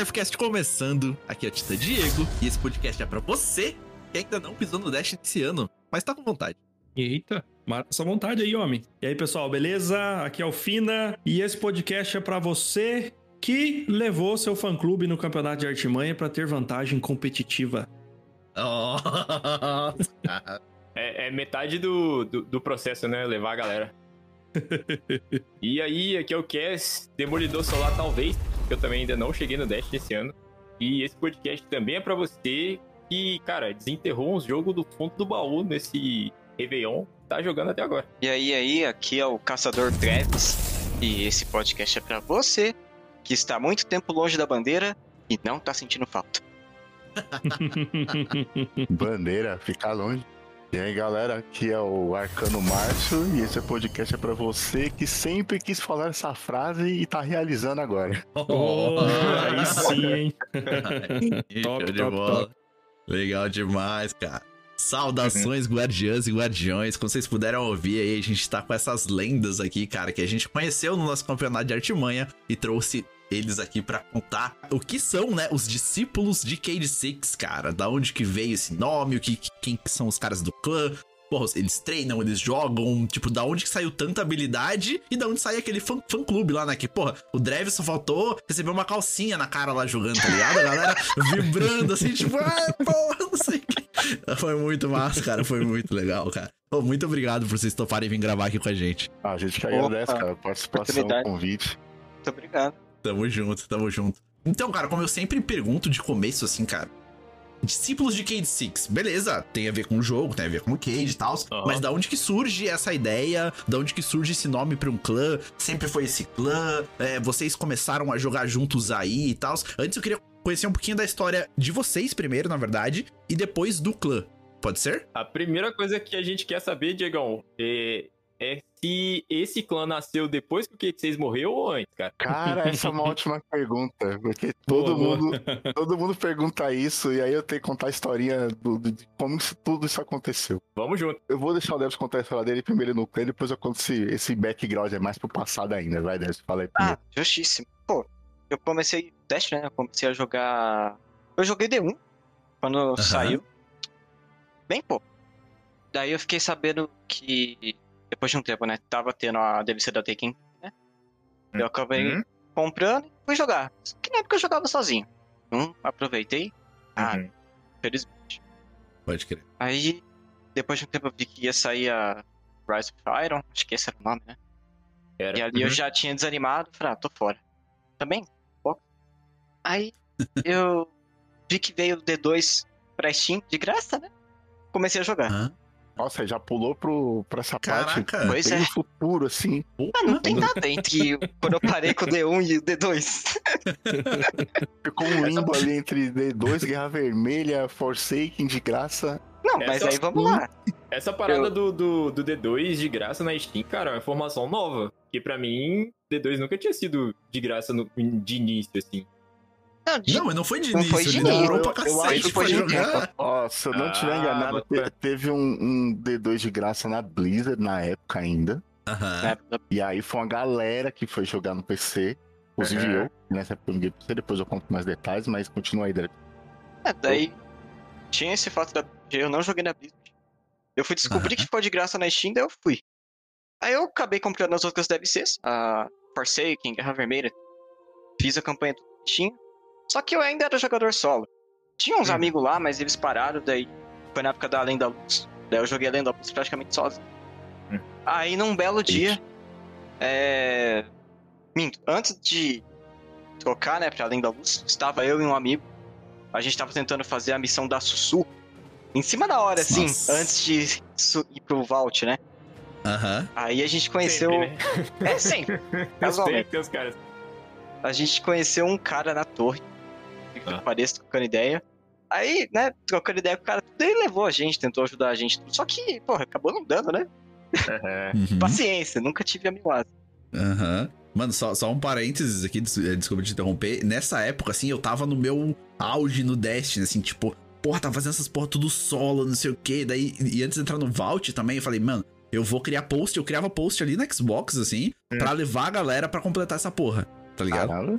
Nerfcast começando, aqui é o Tita Diego, e esse podcast é pra você que ainda não pisou no Dash esse ano, mas tá com vontade. Eita, mata essa vontade aí, homem. E aí, pessoal, beleza? Aqui é o Fina, e esse podcast é pra você que levou seu fã-clube no campeonato de artimanha pra ter vantagem competitiva. Oh. É, é metade do, do, do processo, né? Levar a galera. e aí, aqui é o Cass, Demolidor Solar, talvez, que eu também ainda não cheguei no Dash esse ano. E esse podcast também é pra você que, cara, desenterrou uns jogos do fundo do baú nesse Réveillon, tá jogando até agora. E aí, aí, aqui é o Caçador Travis, e esse podcast é pra você que está muito tempo longe da bandeira e não tá sentindo falta. Bandeira, ficar longe. E aí, galera, aqui é o Arcano Márcio e esse podcast é pra você que sempre quis falar essa frase e tá realizando agora. Oh, aí sim, hein? Top, show de top, bola. top. Legal demais, cara. Saudações, guardiãs e guardiões. Como vocês puderam ouvir aí, a gente tá com essas lendas aqui, cara, que a gente conheceu no nosso campeonato de artimanha e trouxe eles aqui pra contar o que são, né, os discípulos de Cade Six, cara. Da onde que veio esse nome, o que, quem que são os caras do clã. Porra, eles treinam, eles jogam, tipo, da onde que saiu tanta habilidade e da onde sai aquele fã, fã clube lá, né? Que, porra, o Drev só faltou receber uma calcinha na cara lá jogando, tá ligado? A galera vibrando assim, tipo, ah, porra, não sei o que. Foi muito massa, cara, foi muito legal, cara. Pô, muito obrigado por vocês toparem vir gravar aqui com a gente. Ah, a gente que Opa, agradece, cara, a participação, o oportunidade. convite. Muito obrigado. Tamo junto, tamo junto. Então, cara, como eu sempre pergunto de começo, assim, cara. Discípulos de Cade Six, beleza, tem a ver com o jogo, tem a ver com o Cade e tal, Aham. mas da onde que surge essa ideia? Da onde que surge esse nome pra um clã? Sempre foi esse clã? É, vocês começaram a jogar juntos aí e tal? Antes eu queria conhecer um pouquinho da história de vocês primeiro, na verdade, e depois do clã. Pode ser? A primeira coisa que a gente quer saber, Diegão, é, é se esse clã nasceu depois que o K6 morreu ou antes, cara. Cara, essa é uma ótima pergunta, porque todo Boa, boa. mundo todo mundo pergunta isso e aí eu tenho que contar a historinha do, do- de como isso- tudo isso aconteceu. Vamos junto. Eu vou deixar o Debs contar a história dele primeiro no clã, depois eu conto esse, esse background é mais pro passado ainda, vai Debs, fala aí Ah, primeiro. justíssimo. Pô, eu comecei Dash, né? Eu comecei a jogar. Eu joguei D1 quando saiu. Bem pouco. Daí eu fiquei sabendo que depois de um tempo, né? Tava tendo a DLC da Taken, né? Eu acabei Uhum. comprando e fui jogar. Que na época eu jogava sozinho. Então, aproveitei. Ah, Uhum. felizmente. Pode crer. Aí, depois de um tempo eu vi que ia sair a Rise of Iron, acho que esse era o nome, né? Era. E ali eu Uhum. já tinha desanimado, falei, ah, tô fora. Também? Pouco. Aí eu vi que veio o D2 pra Steam de graça, né? Comecei a jogar. Hã? Nossa, já pulou pro, pra essa Caraca. parte Pois bem é. no futuro, assim. Ah, não tem nada entre quando eu parei com o D1 e o D2. Ficou um limbo ali entre D2, Guerra Vermelha, Forsaken de graça. Não, mas Essa- aí vamos lá. Essa parada Eu- do, do, do D2 de graça na Steam, cara, é uma informação nova. Que pra mim, D2 nunca tinha sido de graça no- de início, assim. Não, de- Não, mas não foi de Não início, foi de ele demorou pra Eu acho cacete que pra foi de jogar. Ó, se eu não tiver Ah, enganado, te- fé. teve um, um D2 de graça na Blizzard na época ainda. Né, E aí foi uma galera que foi jogar no PC. Inclusive Uhum. eu. Nessa época eu PC, depois eu conto mais detalhes, mas continua aí, Drake. É, daí tinha esse fato da. Eu não joguei na Blizzard. Eu fui descobrir que ficou de graça na Steam, daí eu fui. Aí eu acabei comprando as outras DLCs, a Forsaken, Guerra Vermelha. Fiz a campanha do Steam. Só que eu ainda era jogador solo. Tinha uns Hum. amigos lá, mas eles pararam, daí foi na época da Além da Luz. Daí eu joguei Além da Luz praticamente sozinho. Hum. Aí num belo dia. É. Minto, antes de trocar, né, pra Além da Luz, estava eu e um amigo. A gente tava tentando fazer a missão da Sussu. Em cima da hora, assim, Nossa. antes de ir pro Vault, né? Aham. Aí a gente conheceu. Sempre, né? É, sempre. Sempre Casualmente. tem os caras. A gente conheceu um cara na torre. Que Ah. pareça trocando ideia. Aí, né, trocando ideia com o cara, tudo, ele levou a gente, tentou ajudar a gente. Só que, porra, acabou não dando, né? É. Uhum. Paciência, nunca tive a milagre. Aham. Mano, só, só um parênteses aqui, des- eh, desculpa te interromper. Nessa época, assim, eu tava no meu auge no Destiny, assim, tipo, porra, tava fazendo essas porra tudo solo, não sei o quê. Daí, e antes de entrar no Vault também, eu falei, mano, eu vou criar post, eu criava post ali no Xbox, assim, Hum. pra levar a galera pra completar essa porra, tá ligado? Caralho.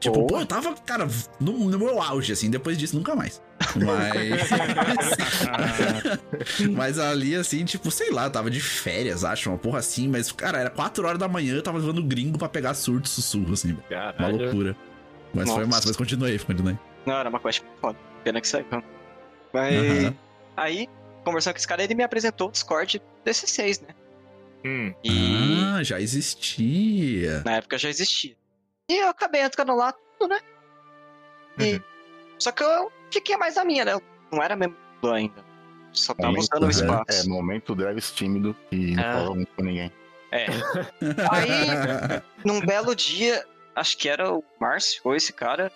Tipo, Boa. pô, eu tava, cara, no, no meu auge, assim, depois disso nunca mais. Mas. mas ali, assim, tipo, sei lá, eu tava de férias, acho, uma porra assim, mas, cara, era 4 horas da manhã, eu tava levando gringo pra pegar surto e sussurro, assim, velho. Uma Caralho. loucura. Mas foi Nossa. massa, mas continua aí, continua aí. Não, era uma quest foda. Pena que saiu. Mas. Aham. Aí, conversando com esse cara, ele me apresentou o Discord desse 6, né? Hum, E Ah, já existia. na época já existia. E eu acabei entrando lá, tudo, né? E... Uhum. Só que eu fiquei mais na minha, né? Eu não era mesmo do ainda. Só tava Momento usando o espaço. É, momento Dreves tímido e não Ah. falava muito com ninguém. É. Aí, num belo dia, acho que era o Márcio, ou esse cara,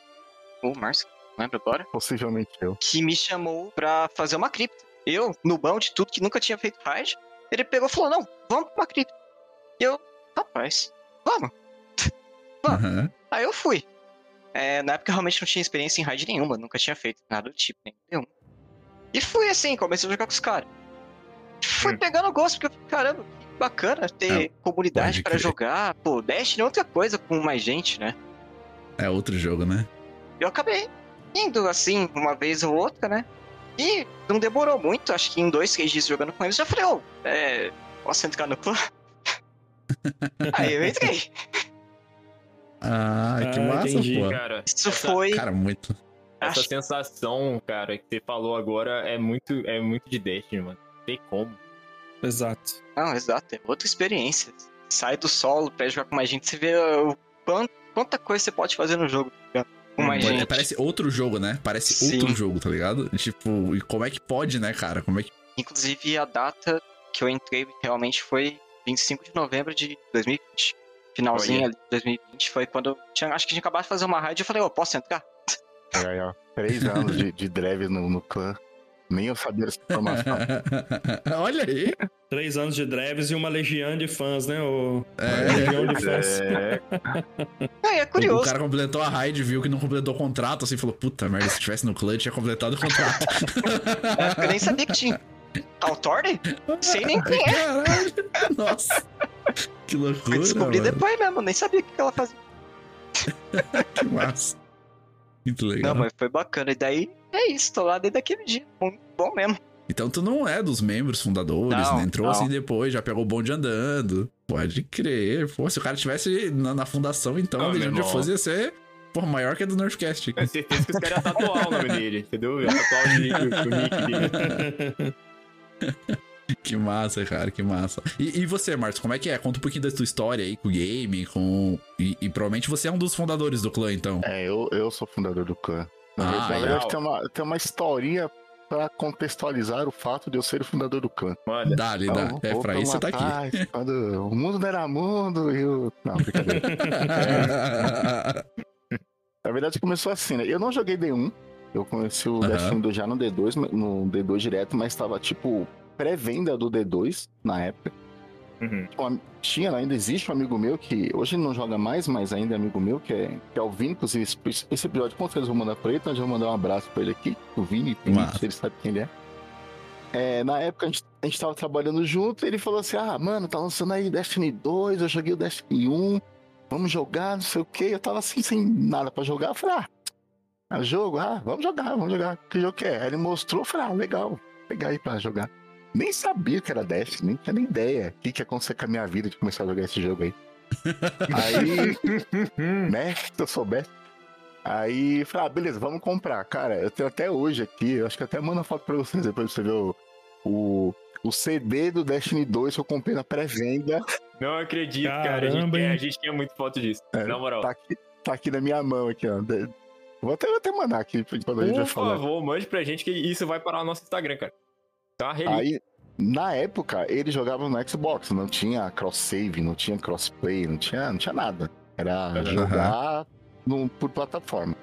ou o Márcio, não lembro agora, Possivelmente eu. que me chamou pra fazer uma cripta. Eu, no bão de tudo que nunca tinha feito raid, ele pegou e falou: Não, vamos pra uma cripta. E eu, rapaz, vamos. Aham. Aí eu fui. É, na época eu realmente não tinha experiência em raid nenhuma, nunca tinha feito nada do tipo, nenhum. E fui assim, comecei a jogar com os caras. Fui Hum. pegando gosto, porque caramba, que bacana ter comunidade pode pra crer. jogar. Pô, Destiny é outra coisa com mais gente, né? É outro jogo, né? Eu acabei indo assim, uma vez ou outra, né? E não demorou muito, acho que em dois, três dias jogando com eles, eu já falei, ô, é, posso entrar no clã? Aí eu entrei. Ah, que Ah, massa, entendi, pô. cara, Isso essa- foi. Cara, muito. essa acho- sensação, cara, que você falou agora é muito, é muito de Destiny, mano. Não tem como. Exato. Não, exato, é outra experiência. Sai do solo pra jogar com mais gente, você vê o quanto, quanta coisa você pode fazer no jogo tá ligado? com mais Pô, gente. Parece outro jogo, né? Parece Sim. outro jogo, tá ligado? Tipo, e como é que pode, né, cara? Como é que. Inclusive, a data que eu entrei realmente foi 25 de novembro de 2020. Finalzinho de 2020 foi quando eu tinha, acho que tinha acabado de fazer uma raid e eu falei, ô, posso entrar? É, aí, ó, três anos de, de Dreves no, no clã. Nem eu sabia dessa informação. Olha aí. Três anos de Dreves e uma legião de fãs, né? O... É. Uma legião de fãs. É, É, é O curioso. cara completou a raid, viu que não completou o contrato, assim, falou, puta merda, se tivesse no clã, tinha completado o contrato. Época eu nem sabia que tinha. Authority? Sei nem quem é. Caralho, nossa. Que Fui loucura, descobrir mano. depois mesmo, nem sabia o que ela fazia. Que massa. Muito legal. Não, mas foi bacana. E daí, é isso, tô lá desde aquele dia. Muito bom mesmo. Então tu não é dos membros fundadores, Não, né? Entrou não. assim depois, já pegou o bonde andando. Pode crer. Pô, se o cara tivesse na, na fundação, então, Ah, de irmão. Força ia ser pô, maior que a do Nerfcast. Eu tenho certeza que os caras iam tatuar o nome dele, entendeu? Tatuar o, nick- o nick dele. Que massa, cara, que massa. E, e você, Marcos, como é que é? Conta um pouquinho da tua história aí com o game, com. E, e provavelmente você é um dos fundadores do clã, então. é, eu, eu sou fundador do clã. Na Ah, verdade, tem uma, tem uma historinha pra contextualizar o fato de eu ser o fundador do clã. Mano, Dá-lhe, dá. Então, É, vou pra isso você tá aqui. Quando o mundo não era mundo e o... Não, brincadeira. Na verdade, começou assim, né? Eu não joguei D1, Eu conheci o Aham. Destiny 2 já no D2, mas- no D2 direto, mas tava tipo pré-venda do D2 na época. Uhum. Um- Tinha, ainda existe um amigo meu que hoje ele não joga mais, mas ainda é amigo meu, que é, que é o Vini. Inclusive, esse, esse episódio, com certeza, eu vou mandar pra ele, então eu já vou mandar um abraço pra ele aqui. O Vini, tem Massa. ele sabe quem ele é. É, na época a gente, a gente tava trabalhando junto, e ele falou assim: Ah, mano, tá lançando aí Destiny 2, eu joguei o Destiny 1, vamos jogar, não sei o que. Eu tava assim, sem nada pra jogar. Eu falei, ah, é jogo? Ah, vamos jogar, vamos jogar. Que jogo que é? Aí ele mostrou, eu falei, ah, legal, vou pegar aí pra jogar. Nem sabia que era Destiny, nem tinha nem ideia o que, que ia acontecer com a minha vida de começar a jogar esse jogo aí. aí, né, se eu soubesse. Aí, falei, ah, beleza, vamos comprar. Cara, eu tenho até hoje aqui, eu acho que até mando a foto pra vocês depois você ver o, o, o CD do Destiny 2 que eu comprei na pré-venda. Não acredito, cara. A gente, Caramba, a gente quer muito foto disso. É, Na moral. Tá aqui, tá aqui na minha mão, aqui, ó. De- Vou até, vou até mandar aqui quando a gente vai Por falar. favor, mande pra gente que isso vai parar no nosso Instagram, cara. Tá relíquia. Aí, na época, ele jogava no Xbox, não tinha cross-save, não tinha crossplay, não tinha, não tinha nada. Era Aham. jogar no- por plataforma.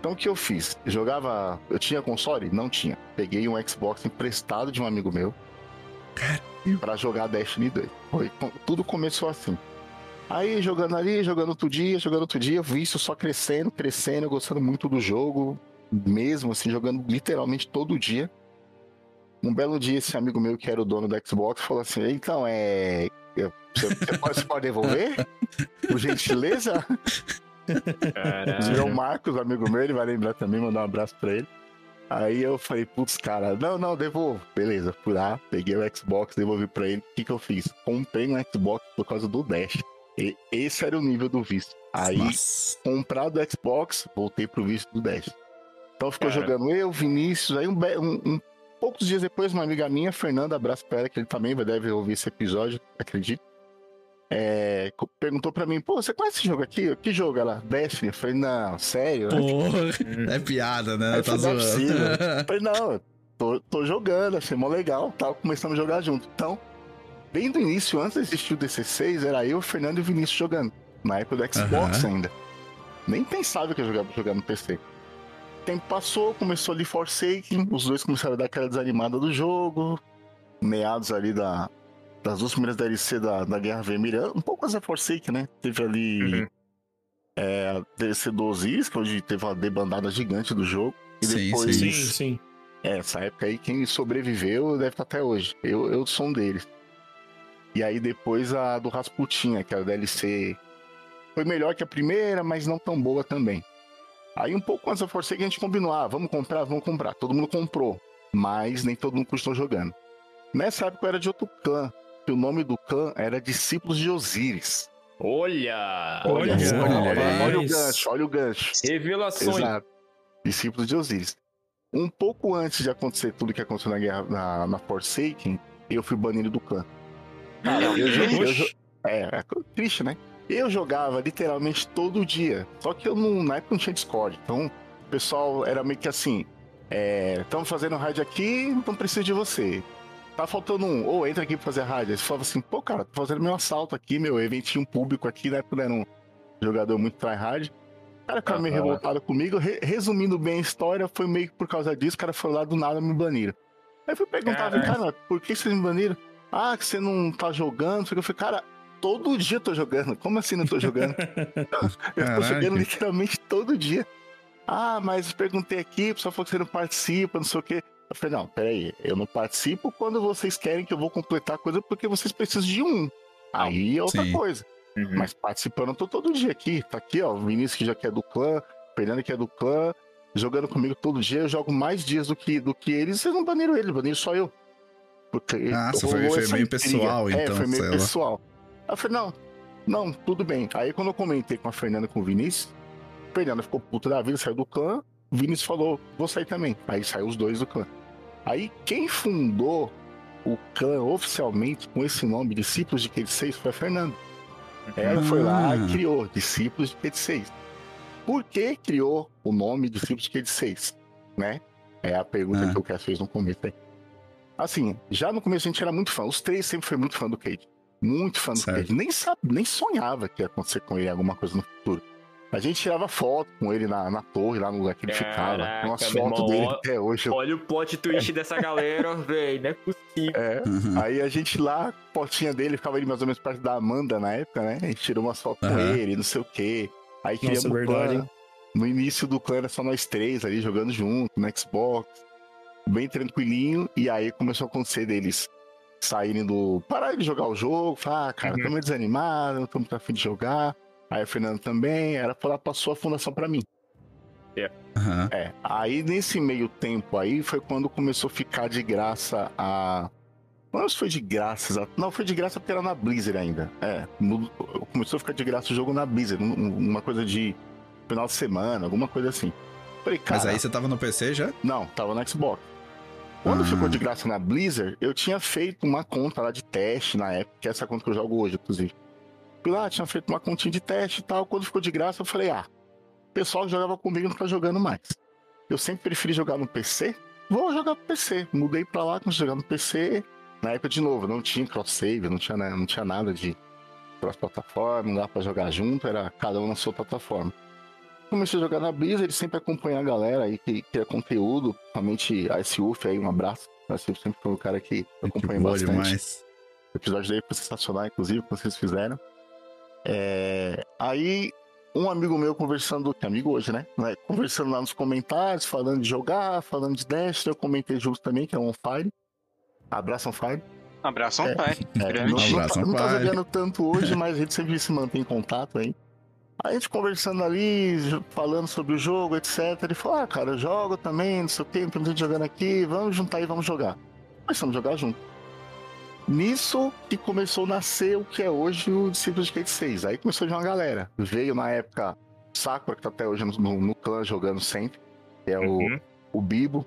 Então o que eu fiz? Eu jogava. Eu tinha console? Não tinha. Peguei um Xbox emprestado de um amigo meu pra jogar Destiny 2. Foi, tudo começou assim. Aí jogando ali, jogando outro dia, jogando outro dia, vício só crescendo, crescendo, gostando muito do jogo, mesmo assim, jogando literalmente todo dia. Um belo dia, esse amigo meu que era o dono do Xbox falou assim: então, é. eu- Você, você pode, você pode devolver? Por gentileza? Caralho. É o Marcos, amigo meu, ele vai lembrar também, mandar um abraço pra ele. Aí eu falei, putz, cara, não, não, devolvo. Beleza, fui lá, peguei o Xbox, devolvi pra ele. O que que eu fiz? Comprei um Xbox por causa do Dash. E esse era o nível do vício. Aí, Nossa. comprado o Xbox, voltei pro vício do Dash. Então ficou Cara. jogando eu, Vinícius, aí um, um- um- poucos dias depois, uma amiga minha, Fernanda, abraço pra ela, que ele também vai- deve ouvir esse episódio, acredito. É, perguntou pra mim, pô, você conhece esse jogo aqui? Que jogo? Ela, Destiny. Eu falei, não, sério? Porra. É piada, né? Aí Tá eu falei, não é zoando. Eu falei, não, tô, tô jogando, achei mó legal, tal, começamos a jogar junto. Então, bem do início, antes de existir o DC6, era eu, o Fernando e o Vinícius jogando. Na época do Xbox Aham. ainda. Nem pensava que eu jogava jogar no PC. O tempo passou, começou ali Forsaken, os dois começaram a dar aquela desanimada do jogo, meados ali da, das duas primeiras DLC da, da Guerra Vermelha, um pouco da Forsaken, né? Teve ali Uhum. é, a DLC 12 Is, que onde teve uma debandada gigante do jogo. E Sim, depois, Sim, sim. é, essa época aí, quem sobreviveu deve estar até hoje. Eu, eu sou um deles. E aí depois a do Rasputinha, que era a DLC. Foi melhor que a primeira, mas não tão boa também. Aí um pouco antes da Forsaken a gente combinou, ah, vamos comprar, vamos comprar. Todo mundo comprou, mas nem todo mundo continuou jogando. Nessa época eu era de outro clã, que o nome do clã era Discípulos de Osíris. Olha! Olha, olha, olha, o gancho, olha o gancho. Revelações. Exato. Discípulos de Osíris. Um pouco antes de acontecer tudo que aconteceu na guerra na, na Forsaken, eu fui banido do clã. Cara, eu, eu, jo- é, é triste, né? Eu jogava literalmente todo dia. Só que eu não, na época não tinha Discord. Então, o pessoal era meio que assim: estamos fazendo raid aqui, não preciso de você. Tá faltando um, ou entra aqui pra fazer raid. Aí você falava assim: pô, cara, tô fazendo meu assalto aqui, meu eventinho público aqui, na época eu era um jogador muito tryhard. O cara ficava meio Aham. revoltado comigo. Re- resumindo bem a história, foi meio que por causa disso, o cara foi lá do nada me baniram. Aí eu fui perguntar, cara, por que vocês me baniram? Ah, que você não tá jogando. não. Eu falei, cara, todo dia eu tô jogando. Como assim não tô jogando? eu tô jogando literalmente todo dia. Ah, mas perguntei aqui, o pessoal falou que você não participa, não sei o quê. Eu falei, não, peraí, eu não participo quando vocês querem que eu vou completar a coisa porque vocês precisam de um. Aí é outra Sim. coisa. Uhum. Mas participando, eu tô todo dia aqui. Tá aqui, ó. O Vinícius que já que é do clã, Fernando que é do clã, jogando comigo todo dia. Eu jogo mais dias do que, do que eles. Vocês não baniram ele, baniram só eu. Porque rolou foi- foi meio intriga. pessoal, É, então, foi meio sei lá. Eu falei, não, não, tudo bem. Aí quando eu comentei com a Fernanda e com o Vinícius, a Fernanda ficou puta da vida, saiu do clã. O Vinícius falou, vou sair também. Aí saiu os dois do clã. Aí quem fundou o clã oficialmente com esse nome, Discípulos de Kate 6, foi a Fernanda. Ela foi lá Ah. e criou Discípulos de Kate 6. Por que criou o nome Discípulos de Kate 6? Né? É a pergunta Ah. que o Cass fez no começo aí. Assim, já no começo a gente era muito fã. Os três sempre foi muito fã do Cade. Muito fã do Certo. Cade. Nem, sabe, nem sonhava que ia acontecer com ele alguma coisa no futuro. A gente tirava foto com ele na, na torre, lá no lugar que ele ficava. Caraca, Tem umas meu fotos irmão, dele até hoje. Olha o plot twist dessa galera, velho. Não é possível. É. Uhum. Aí a gente lá, fotinha dele, ficava ele mais ou menos perto da Amanda na época, né? A gente tirou umas fotos com Aham. ele, não sei o quê. Aí Nossa, criamos o verdade, clã. hein? No início do clã era só nós três ali jogando junto, no Xbox. Bem tranquilinho. E aí começou a acontecer deles saírem do. Parar de jogar o jogo. Falar, ah, cara, Uhum. tô meio desanimado, não tô muito afim de jogar. Aí o Fernando também. Ela falou, passou a fundação pra mim. Aham. É, aí nesse meio tempo aí foi quando começou a ficar de graça a. Não foi de graça, não, foi de graça porque era na Blizzard ainda. É, começou a ficar de graça o jogo na Blizzard, um- um- uma coisa de final de semana, alguma coisa assim. Falei, cara, Mas aí você tava no PC já? não, tava no Xbox. Quando Ah. ficou de graça na Blizzard, eu tinha feito uma conta lá de teste na época, que é essa conta que eu jogo hoje, inclusive. Fui lá, tinha feito uma continha de teste e tal. Quando ficou de graça, eu falei, ah, o pessoal que jogava comigo não tá jogando mais. Eu sempre preferi jogar no PC, vou jogar no PC. Mudei pra lá, comecei a jogar no PC. Na época, de novo, não tinha cross-save, não tinha, né, não tinha nada de cross-plataforma, não dá pra jogar junto, era cada um na sua plataforma. Comecei a jogar na Blizzard, sempre acompanhar a galera aí que cria conteúdo, principalmente a SUF aí, um abraço. A SUF sempre foi um cara que eu acompanho Boa bastante. demais. O episódio dele foi sensacional, inclusive, que vocês fizeram. É, Aí, um amigo meu conversando, que é amigo hoje, né? Né, Conversando lá nos comentários, falando de jogar, falando de Dash, eu comentei junto também, que é o On Fire. Abraço On Fire. Abraço, É. pai. É, Grande. não, não, tá, não tá jogando tanto hoje, mas a gente sempre se mantém em contato aí. A gente conversando ali, falando sobre o jogo, etc. Ele falou: Ah, cara, eu jogo também, não sei o quê, tem gente jogando aqui, vamos juntar aí, vamos jogar. Começamos a jogar junto. Nisso que começou a nascer o que é hoje o Discípulo de Skate 6. Aí começou a vir uma galera. Veio na época Sakura, que tá até hoje no, no, clã jogando sempre, que é o, Uhum. o Bibo,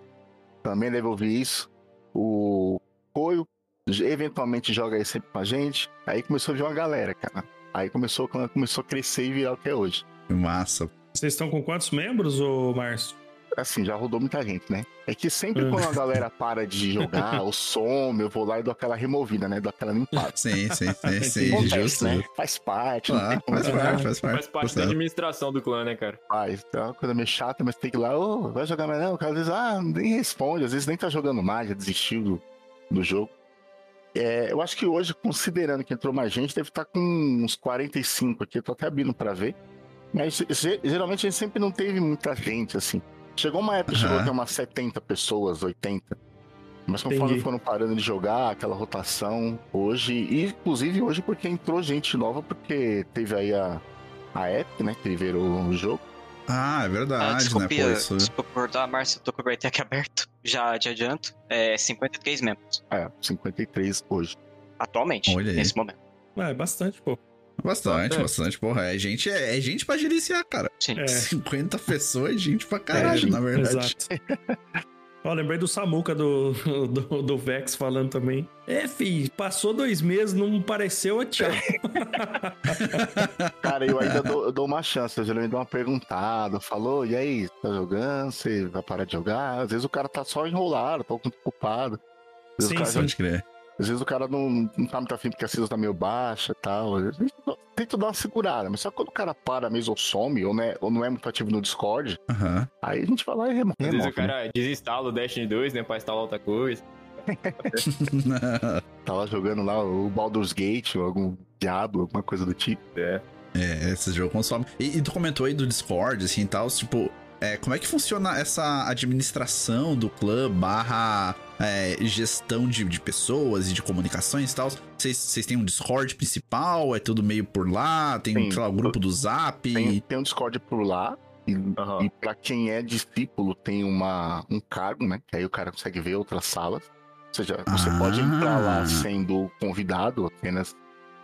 também deve ouvir isso. O Coio, eventualmente joga aí sempre com a gente. Aí começou a vir uma galera, cara. Aí começou, começou a crescer e virar o que é hoje. Que Massa. Vocês estão com quantos membros, ô Márcio? Assim, já rodou muita gente, né? É que sempre Hum. quando a galera para de jogar ou some, eu vou lá e dou aquela removida, né? Dou aquela limpada. Sim, sim, sim, sim. Acontece, Justo. né? Faz parte, tem Claro, como faz parte, faz parte. Faz parte da administração do clã, né, cara? Faz. É uma coisa meio chata, mas tem que ir lá, ô, vai jogar mais não? O cara às vezes, ah, nem responde, às vezes nem tá jogando mais, já desistiu do, do jogo. É, eu acho que hoje, considerando que entrou mais gente, deve estar com uns 45 aqui, eu tô até abrindo pra ver. Mas ge- geralmente a gente sempre não teve muita gente, assim. Chegou uma época, que chegou Aham. até umas 70 pessoas, 80. Mas conforme Entendi. foram parando de jogar, aquela rotação, hoje, e inclusive hoje porque entrou gente nova, porque teve aí a, a Epic, né, que liberou o jogo. Ah, é Ah, verdade, né? desculpa, Pô, isso... desculpa cortar, Márcio, eu tô com o Greatech aberto. Já de adianto. É 53 membros. É, 53 hoje. Atualmente, Olha aí. nesse momento. Ah, é bastante, pô. Bastante, É. bastante, porra. É gente, é, é gente pra gerenciar, cara. Sim. É. 50 pessoas é gente pra caralho, É, na verdade. Exato. Ó, lembrei do Samuca do, do, do Vex falando também. É, fi, passou dois meses, não pareceu, tchau. Cara, eu ainda dou, eu dou uma chance, eu geralmente dou uma perguntada, falou, e aí, tá jogando? Você vai parar de jogar? Às vezes o cara tá só enrolado, tá um ocupado. Sim, sim. Pode crer. Às vezes o cara não, não tá muito afim porque a CISA tá meio baixa e tal. Às vezes, Tenta dar uma segurada, mas só quando o cara para mesmo ou some, ou, né, ou não é muito ativo no Discord, Aham. aí a gente vai lá e remo- Às vezes remove. o cara desinstala o Destiny 2, né, pra instalar outra coisa. né? Tava jogando lá o Baldur's Gate, ou algum Diablo, alguma coisa do tipo. É. É, esse jogo consome. E, e tu comentou aí do Discord, assim, e tal, tipo, é, como é que funciona essa administração do clã barra é, gestão de, de pessoas e de comunicações e tal? Vocês têm um Discord principal? É tudo meio por lá? Tem, Sim. sei lá, o grupo do Zap? Tem, tem um Discord por lá. E, Aham. e pra quem é discípulo, tem uma, um cargo, né? Que aí o cara consegue ver outras salas. Ou seja, você Ah. pode entrar lá sendo convidado apenas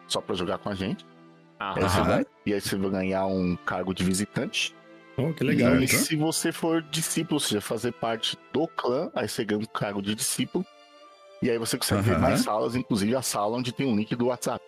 só pra jogar com a gente. Aí você Aham. vai- e aí você vai ganhar um cargo de visitante. Oh, que legal. e então. se você for discípulo, ou seja, fazer parte do clã, aí você ganha um cargo de discípulo. E aí você consegue ver Aham. mais salas, inclusive a sala onde tem um link do WhatsApp.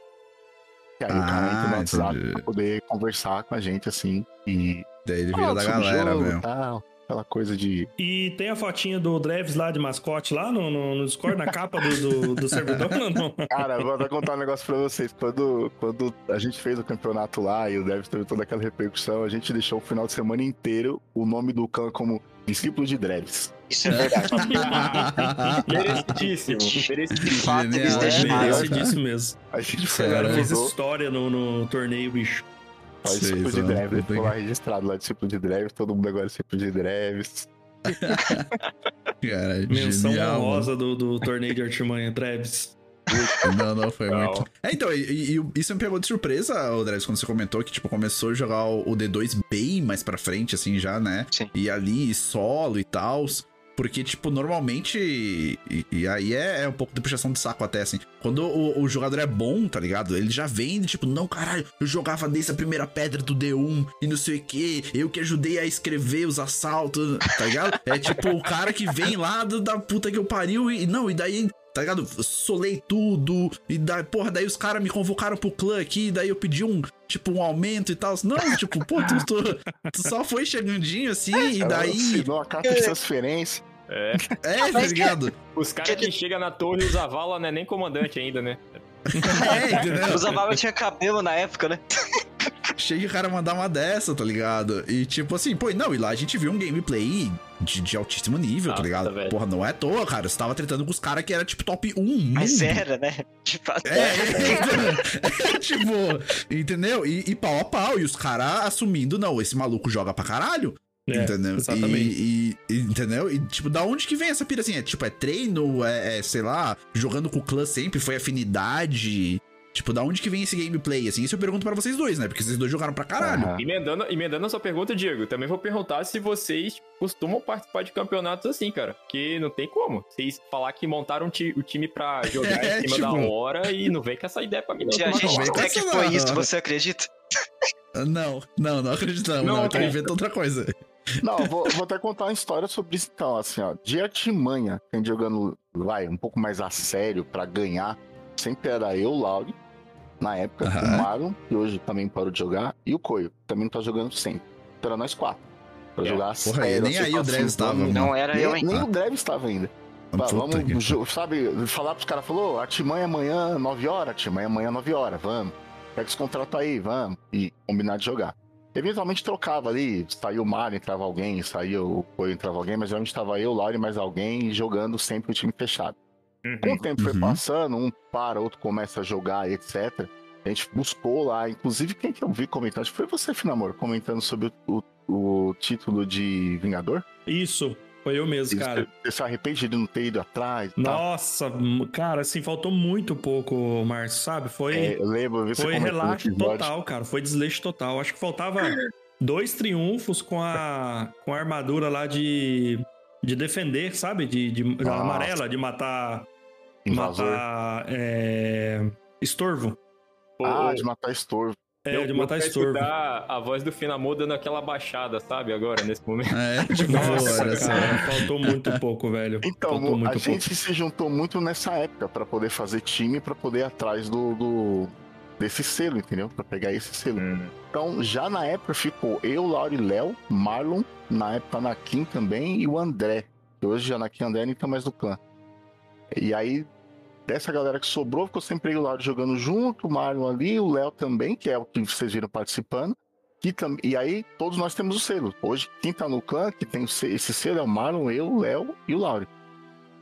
E aí o cara entra no Ah, WhatsApp entendi. pra poder conversar com a gente assim. E Daí ele vira da galera jogo mesmo. tal. Aquela coisa de. E tem a fotinha do Dreves lá de mascote lá no, no, no Discord, na capa do, do, do servidor, não, não? Cara, vou até contar um negócio pra vocês. Quando, quando a gente fez o campeonato lá e o Dreves teve toda aquela repercussão, a gente deixou o final de semana inteiro o nome do clã como discípulo de Dreves. Isso é verdade. Merecidíssimo. Merecidíssimo. De fato, eles Genial, deixaram. Merecidíssimo mesmo. A gente cara fez história no, no torneio, bicho. Ó, discípulo de Dreves. Puta ficou lá registrado lá, discípulo de Dreves, todo mundo agora é discípulo de Dreves. Cara, Menção genial, honrosa do, do torneio de artimanha, Travis. Não, não, foi Não. muito. É, então, e, e- isso me pegou de surpresa, Andrés, quando você comentou que, tipo, começou a jogar o o D2 bem mais pra frente, assim, já, né? Sim. E ali, solo e tal. Porque, tipo, normalmente. E, e aí é, é um pouco de puxação de saco até, assim. Quando o, o jogador é bom, tá ligado? Ele já vem, tipo, não, caralho, eu jogava desde a primeira pedra do D1 e não sei o que. Eu que ajudei a escrever os assaltos, tá ligado? É tipo o cara que vem lá do- da puta que eu pariu e. Não, e daí tá ligado? Solei tudo, e daí, porra, daí os caras me convocaram pro clã aqui, daí eu pedi um, tipo, um aumento e tal. Não, tipo, pô, tu, tu- tu só foi chegandinho assim, e Ela daí. assinou a carta de transferência. É. É, tá ligado? Os caras que chegam na torre e usa vala não é nem comandante ainda, né? É, entendeu? O tinha cabelo na época, né? Chega o cara mandar uma dessa, tá ligado? E tipo assim, pô, não, e lá a gente viu um gameplay de, de altíssimo nível, tá Nossa, ligado? velho. Porra, não é à toa, cara. Você tava tretando com os caras que era tipo top 1. Mas mundo. era, né? De fato. É, é, tipo, entendeu? E, e pau a pau, e os caras assumindo, não, esse maluco joga pra caralho. É, entendeu? exatamente. E, e- entendeu? E, tipo, da onde que vem essa pira assim? É tipo, é treino, é, é, sei lá, jogando com o clã sempre, foi afinidade. Tipo, da onde que vem esse gameplay? Assim, isso eu pergunto pra vocês dois, né? Porque vocês dois jogaram pra caralho. Aham. Emendando, emendando a sua pergunta, Diego, também vou perguntar se vocês costumam participar de campeonatos assim, cara. Porque não tem como. Vocês falar que montaram ti- o time pra jogar É, em cima da tipo- hora e não vem com essa ideia pra mim, não. Tia, Não, gente, como é que foi isso? Você acredita? Não, não, não acredito não. Não, não eu tô cara. inventando outra coisa. Não, eu vou, vou até contar uma história sobre isso então, assim, ó. De artimanha, quem jogando, vai, um pouco mais a sério pra ganhar, sempre era eu, Lauri, na época, Aham. o Maron, que hoje também parou de jogar, e o Coio, que também não tá jogando sempre. Então era nós quatro. Pra É. jogar Porra, sério, nem assim, aí o assim, Dreves tava, vamos- mano. Não era Nem, eu, hein? nem o Dreves estava ainda. Tá, Puta vamos, que- sabe, falar pros caras, falou, artimanha amanhã, 9 horas, artimanha amanhã, 9 horas, vamos. Pega esse contrato aí, vamos. E combinar de jogar. Eventualmente trocava ali, saiu o Mário, entrava alguém, saía o Coelho, entrava alguém, mas geralmente estava eu, Lauri, mais alguém, jogando sempre o time fechado. Com o tempo foi Uhum. passando, um para, outro começa a jogar, etc. A gente buscou lá, inclusive quem que eu vi comentando, acho que foi você, Finamor, comentando sobre o, o- o título de Vingador. Isso, foi eu mesmo, cara. Você se arrepende de não ter ido atrás? tal? Nossa, cara, assim, faltou muito pouco, Márcio, sabe? Foi, É, lembro, foi relaxo total, cara. Foi desleixo total. Acho que faltava dois triunfos com a, com a armadura lá de, de defender, sabe? De, de amarela, de matar. Invasor. Matar. É, estorvo. Ah, de matar estorvo. É, deu- de matar estorvo. a voz do Finamô dando aquela baixada, sabe? Agora, nesse momento. É, tipo, Nossa, cara, faltou muito pouco, velho. Então, faltou a gente se juntou muito nessa época pra poder fazer time, pra poder ir atrás do, do- desse selo, entendeu? Pra pegar esse selo. Então, já na época ficou eu, Lauro e Léo, Marlon, na época Anakin também e o André. Hoje Anakin e André nem tá mais no clã. E aí, dessa galera que sobrou, ficou sempre e o Lauro jogando junto, o Marlon ali, o Léo também, que é o que vocês viram participando. E, e aí, todos nós temos o selo. Hoje, quem tá no clã, que tem esse selo, é o Marlon, eu, o Léo e o Lauro.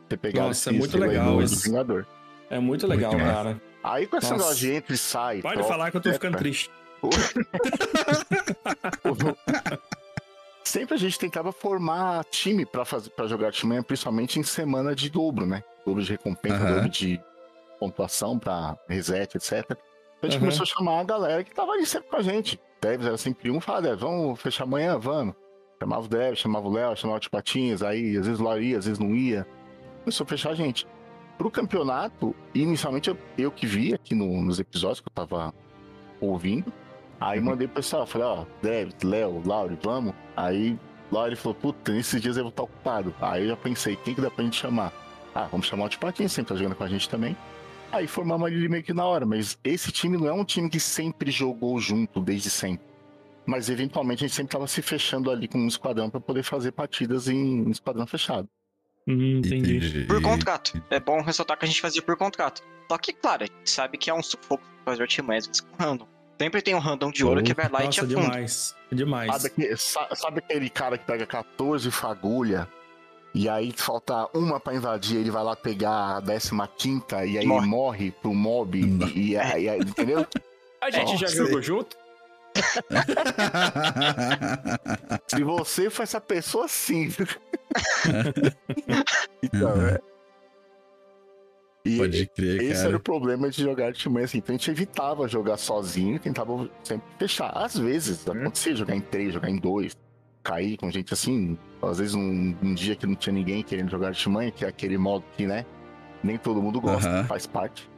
Você pegar Nossa, esse é muito legal esse- Vingador. É muito legal, Muito massa. cara. Aí com essa Nossa. entra e sai. Pode troca, falar que eu tô ficando triste. Sempre a gente tentava formar time pra fazer para jogar time, principalmente em semana de dobro, né? Dobro de recompensa, Aham. dobro de pontuação pra reset, etc. Então a gente Aham. começou a chamar a galera que tava ali sempre com a gente. Devs era sempre um, fala, Devs, vamos fechar amanhã, vamos. Chamava o Devs, chamava o Léo, chamava o Tipatinhas, aí às vezes o Léo ia, às vezes não ia. Começou a fechar a gente. Pro campeonato, inicialmente eu, eu que vi aqui no- nos episódios que eu tava ouvindo. Aí mandei pro pessoal, falei, ó, David, Léo, Lauri, vamos? Aí Lauri falou, puta, nesses dias eu vou estar ocupado. Aí eu já pensei, quem que dá pra gente chamar? Ah, vamos chamar o Tipatinho, sempre tá jogando com a gente também. Aí formamos ali meio que na hora, mas esse time não é um time que sempre jogou junto, desde sempre. Mas eventualmente a gente sempre tava se fechando ali com um esquadrão pra poder fazer partidas em esquadrão fechado. Hum, entendi. Por contrato. É bom ressaltar que a gente fazia por contrato. Só que, claro, a gente sabe que é um sufoco fazer artimanhas às vezes com random. Sempre tem um random de ouro que vai lá e te Nossa, afunda. demais. Demais. Sabe, aque- sa- sabe aquele cara que pega 14 fagulha e aí falta uma pra invadir, ele vai lá pegar a 15 e aí Morre. morre, morre pro mob e, e, aí- entendeu? A gente já Nossa. jogou junto? Se você for essa pessoa, sim. então, é. E Pode crer, esse cara. era o problema de jogar Artimanha assim. Então a gente evitava jogar sozinho e tentava sempre fechar. Às vezes Hum. acontecia jogar em três, jogar em dois, cair com gente assim. Às vezes um, um dia que não tinha ninguém querendo jogar Artimanha, que é aquele modo que, né, nem todo mundo gosta, faz parte.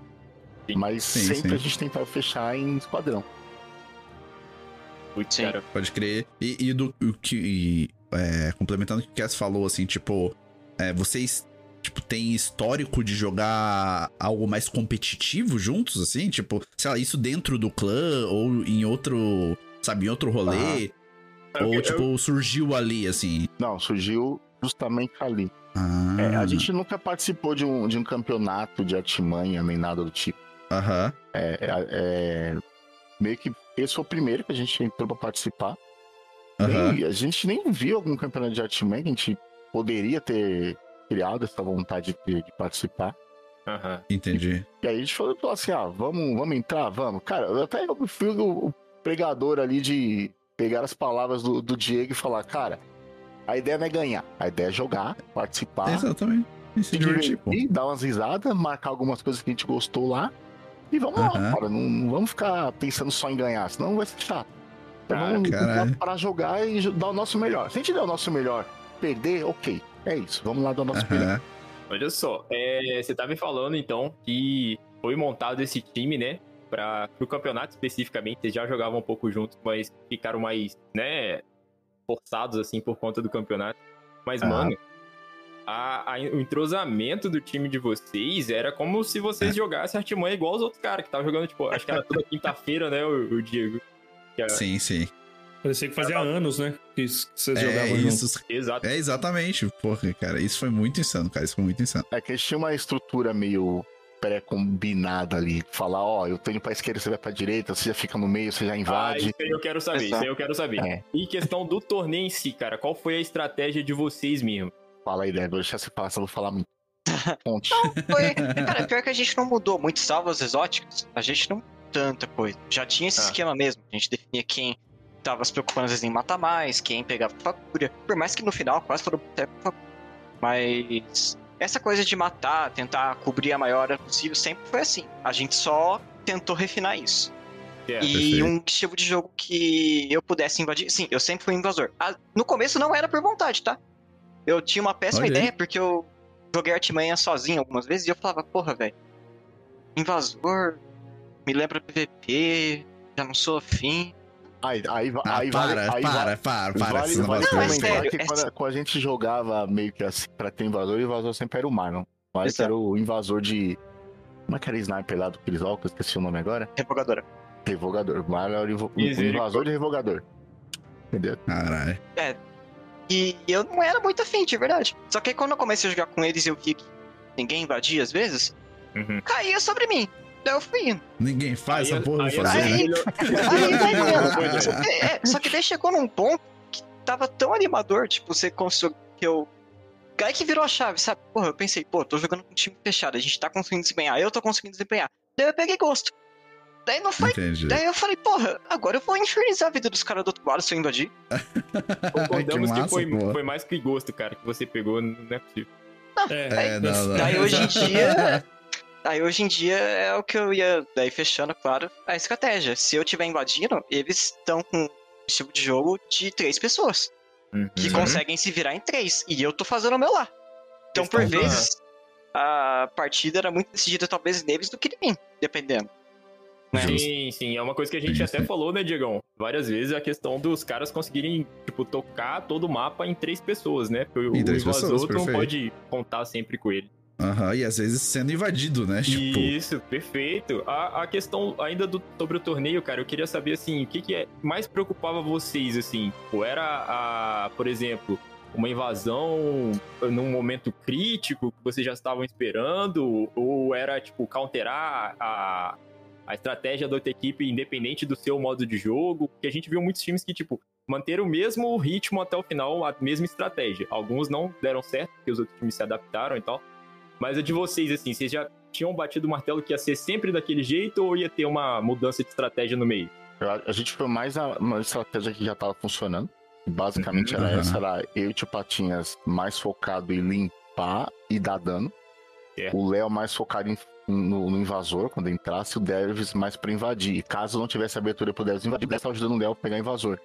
Mas Sim, sempre sim. a gente tentava fechar em esquadrão. Sim. cara. Pode crer. E, e do o que. e, é, complementando o que o Cass falou, assim, tipo, é, vocês. Tipo, tem histórico de jogar algo mais competitivo juntos, assim? Tipo, sei lá, isso dentro do clã ou em outro. Sabe, em outro rolê? Eu- ou, eu- tipo, surgiu ali, assim? Não, surgiu justamente ali. Ah, É, a gente nunca participou de um, de um campeonato de artimanha nem nada do tipo. Aham. É, é- é, meio que esse foi o primeiro que a gente entrou pra participar. Aham. Nem- a gente nem viu algum campeonato de artimanha que a gente poderia ter criado essa vontade de, de participar. Aham. Entendi. E aí a gente falou falou assim: ah, vamos, vamos entrar? Vamos. Cara, eu até eu fui o, o pregador ali de pegar as palavras do, do Diego e falar: cara, a ideia não é ganhar, a ideia é jogar, participar. Exatamente. E se divertir, dar umas risadas, marcar algumas coisas que a gente gostou lá. E vamos lá, Aham. cara. Não, não vamos ficar pensando só em ganhar, senão vai ser chato. Então Ah, vamos caralho. para jogar e dar o nosso melhor. Se a gente der o nosso melhor, perder, ok. É isso. Vamos lá dar o nosso melhor. Aham. Olha só, é, você tava me falando então que foi montado esse time, né? Para o campeonato especificamente, vocês já jogavam um pouco juntos, mas ficaram mais, né? Forçados assim por conta do campeonato. Mas, Ah. mano, a- a- o entrosamento do time de vocês era como se vocês jogassem artimanha igual os outros caras que estavam jogando, tipo, acho que era toda quinta-feira, né, o, o Diego. Que era- Sim, sim. Parecia que fazia anos, né? Que, vocês É jogavam isso. Exato. É exatamente. Porra, cara, isso foi muito insano, cara. Isso foi muito insano. É que a gente tinha uma estrutura meio pré-combinada ali. Falar, ó, eu tô indo pra esquerda, você vai pra direita, você já fica no meio, você já Ah, invade. isso aí eu quero saber, isso aí eu quero saber. É. E questão do torneio em si, cara, qual foi a estratégia de vocês mesmo? Fala aí, Débora, deixa você falar, só vou falar muito. Ponte. Foi, cara, pior que a gente não mudou muito, salvo os exóticos, a gente não mudou tanta coisa. Já tinha esse Ah. esquema mesmo, a gente definia quem tava se preocupando às vezes em matar mais, quem pegava fagulha. Por mais que no final quase todo mundo pega fagulha. Mas essa coisa de matar, tentar cobrir a maior área possível, sempre foi assim. A gente só tentou refinar isso. É, e perfeito. um estilo de jogo que eu pudesse invadir. Sim, eu sempre fui invasor. Ah, no começo não era por vontade, tá? Eu tinha uma péssima Olha aí. ideia, porque eu joguei artimanha sozinho algumas vezes e eu falava, porra, velho. Invasor, me lembra PVP, já não sou afim. Aí, aí, Ah, aí para, vale, aí para, vale, para, para, vale, esse vale negócio Não, é sério, que é quando, quando a gente jogava meio que assim pra ter invasor, o invasor sempre era o Marlon. Mas Exato. era o invasor de. Como é que era o sniper lá do Chris Hall, que eu esqueci o nome agora? Revogadora. Revogador. O Marlon era o o invasor de revogador. Entendeu? Caralho. E eu não era muito afim, de verdade. Só que aí quando eu comecei a jogar com eles e eu vi que ninguém invadia às vezes, Uhum. caía sobre mim. Daí eu fui indo. Ninguém faz Aí- essa porra, aí- vou fazer, aí- né? Aí vai Boa vendo. Só que, é, só que daí chegou num ponto que tava tão animador, tipo, você conseguiu que eu. Aí que virou a chave, sabe? Porra, eu pensei, pô, tô jogando com um time fechado, a gente tá conseguindo desempenhar, eu tô conseguindo desempenhar. Daí eu peguei gosto. Daí não foi. Entendi. Daí eu falei, porra, agora eu vou infernizar a vida dos caras do outro lado se eu invadir. Concordamos que, massa, foi, foi mais que gosto, cara, que você pegou, não é possível. É, É, não, não. Daí hoje em dia. Aí hoje em dia é o que eu ia. Daí fechando, claro, a estratégia. Se eu tiver invadindo, eles estão com um tipo de jogo de três pessoas. Que Uhum. conseguem se virar em três. E eu tô fazendo o meu lá. Então, por Questão da- vezes, a partida era muito decidida, talvez, neles do que de mim, dependendo. Né? Sim, sim, é uma coisa que a gente até falou, né, Diegão? Várias vezes a questão dos caras conseguirem, tipo, tocar todo o mapa em três pessoas, né? Porque o, invasor não pode contar sempre com ele. Aham, e às vezes sendo invadido, né? Tipo, Isso, perfeito. A, a questão ainda do, sobre o torneio, cara, eu queria saber, assim, o que, que é, mais preocupava vocês, assim? Ou era, a, por exemplo, uma invasão num momento crítico que vocês já estavam esperando? Ou era, tipo, counterar a, a estratégia da outra equipe independente do seu modo de jogo? Porque a gente viu muitos times que, tipo, manteram o mesmo ritmo até o final, a mesma estratégia. Alguns não deram certo, porque os outros times se adaptaram e tal. Mas a de vocês, assim, vocês já tinham batido o martelo que ia ser sempre daquele jeito ou ia ter uma mudança de estratégia no meio? A gente foi mais a- uma estratégia que já tava funcionando. Basicamente era Uhum. essa, era eu e o Tio Patinhas mais focado em limpar e dar dano. Certo. O Léo mais focado em- no, no invasor, quando entrasse, o Dervis mais pra invadir. E caso não tivesse abertura pro Dervis invadir, o Dervis tava ajudando o Léo a pegar invasor.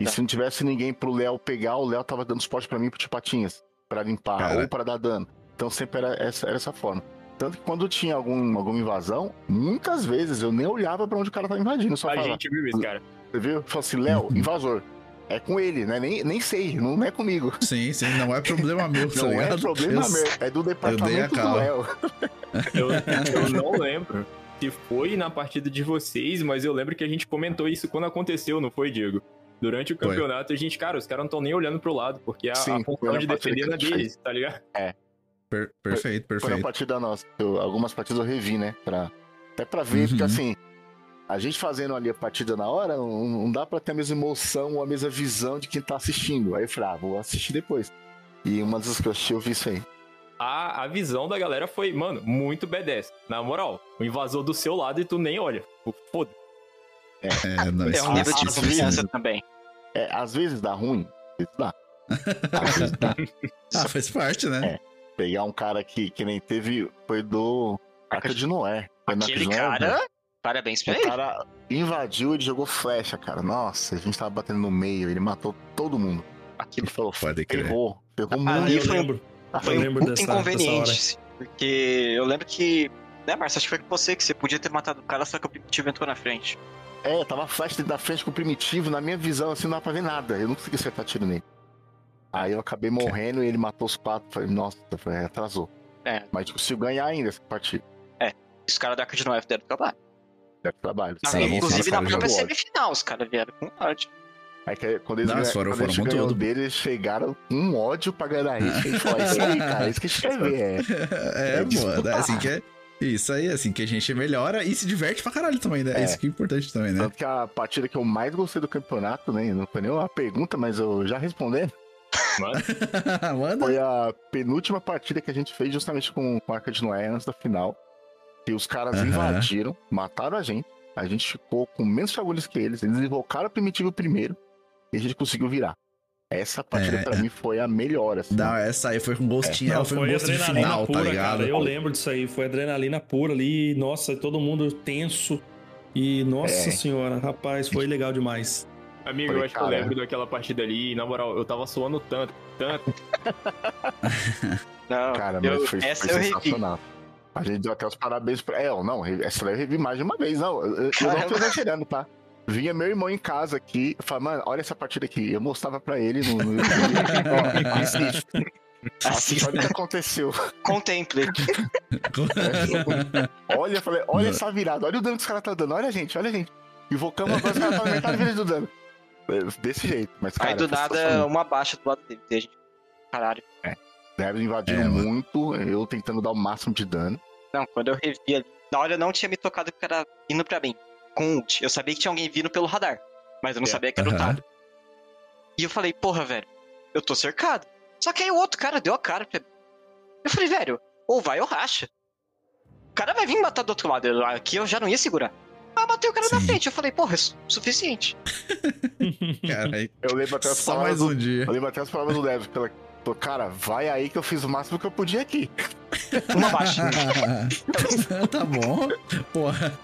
E Tá. se não tivesse ninguém pro Léo pegar, o Léo tava dando suporte pra mim e pro Tio Patinhas. Pra limpar Cara. ou pra dar dano. Então sempre era essa, era essa forma. Tanto que quando tinha algum, alguma invasão, muitas vezes eu nem olhava pra onde o cara tava invadindo. Só A falava, gente viu isso, cara. você viu? Falou assim, Léo, invasor. É com ele, né? Nem, nem sei, não é comigo. sim, sim, não é problema meu, tá Não é ligado? problema Eu- meu, é do departamento do. Léo. Eu, eu não lembro se foi na partida de vocês, mas eu lembro que a gente comentou isso quando aconteceu, não foi, Diego? Durante o Foi. campeonato, a gente, cara, os caras não estão nem olhando pro lado, porque a, Sim, a foi função de defender é deles, tá ligado? Per- perfeito, Foi na perfeito. partida nossa. Eu- algumas partidas eu revi, né? Pra, até pra ver, Uhum. porque assim, a gente fazendo ali a partida na hora, não, não dá pra ter a mesma emoção ou a mesma visão de quem tá assistindo. Aí eu falei, ah, vou assistir depois. E uma das vezes que eu assisti, eu vi isso aí. A, a visão da galera foi, mano, muito B10. Na moral, o invasor do seu lado e tu nem olha. Foda. É, não, É um nível de confiança também. É, às vezes dá ruim, às vezes dá. Às vezes dá. Ah, faz parte, né? É. Pegar um cara que, que nem teve, foi do Arca de Noé. Foi na Aquele Noé, cara, parabéns pra O ele. cara invadiu e jogou flecha, cara. Nossa, a gente tava batendo no meio, ele matou todo mundo. Aquilo Ele falou, Pode crer. ferrou, ferrou Ah, muito. eu foi- lembro. Foi eu um lembro puta dessa- inconveniente. dessa porque eu lembro que. Né, Márcio? Acho que foi com você que você podia ter matado o cara, só que o primitivo entrou na frente. É, tava flash dentro da frente com o primitivo, na minha visão, assim, não dá pra ver nada. Eu não consegui acertar tiro nele. Aí eu acabei morrendo e ele matou os quatro. Falei, nossa, falei, atrasou. É. Mas a gente conseguiu ganhar ainda essa partida. Os caras da Arca de Noé deram trabalho. Deu trabalho. Ah, Sim, inclusive na própria semifinal, os caras vieram com ódio. Aí que, quando eles, foram- quando foram com ganhou tudo. deles, eles chegaram com um ódio pra ganhar a gente. A gente falou, é isso aí, cara, é isso que a gente quer ver. É. É, É mano, é assim que é. Isso aí, assim que a gente melhora e se diverte pra caralho também, né? É. Isso que é importante também, né? Tanto que a partida que eu mais gostei do campeonato, né? Não foi nem uma pergunta, mas eu já respondendo. Mano, Manda. Foi a penúltima partida que a gente fez justamente com, com a Arca de Noé antes da final. E os caras Aham. invadiram, mataram a gente. A gente ficou com menos fagulhos que eles. Eles invocaram o primitivo primeiro e a gente conseguiu virar. Essa partida É. pra mim foi a melhor, assim. Não, essa aí foi com gostinho, Não, ela foi, foi um gosto de adrenalina final, pura, tá ligado? cara. Eu lembro disso aí. Foi adrenalina pura ali. Nossa, todo mundo tenso. E, nossa É. senhora, rapaz, foi legal demais. Amigo, Falei, eu acho que eu cara. lembro daquela partida ali, e na moral, eu tava suando tanto, tanto. Não, Cara, eu- mas foi, essa foi eu revi. sensacional. A gente deu até os parabéns pra. É, não, essa daí eu revi mais de uma vez, não. Eu, eu não tô exagerando, tá? Vinha meu irmão em casa aqui, falava, mano, olha essa partida aqui. Eu mostrava pra ele no, no assiste. Assiste, olha o que aconteceu. Contemple. Olha, eu falei, olha essa virada, olha o dano que os caras tá dando, olha a gente, olha a gente. Invocamos agora, os caras estão na metade vida do dano. É, Desse jeito, mas cara. Aí do foi nada, uma baixa do lado dele. A gente. Caralho. Eles invadiram É, muito, eu tentando dar o máximo de dano. Não, quando eu revi ali. Na hora eu não tinha me tocado que era vindo pra mim. Com ult. Eu sabia que tinha alguém vindo pelo radar. Mas eu não É. sabia que era o Aham. Tado. E eu falei, porra, velho, eu tô cercado. Só que aí o outro cara deu a cara pra mim. Eu falei, velho, ou vai ou racha. O cara vai vir matar do outro lado. Aqui eu já não ia segurar. Ah, matei o cara na Sim. frente. Eu falei, porra, é su- suficiente. Caralho, Eu lembro até as só palavras mais do um dia. Eu lembro até as palavras do Lev, que ela falou, cara, vai aí que eu fiz o máximo que eu podia aqui. Uma baixa. tá bom. Porra.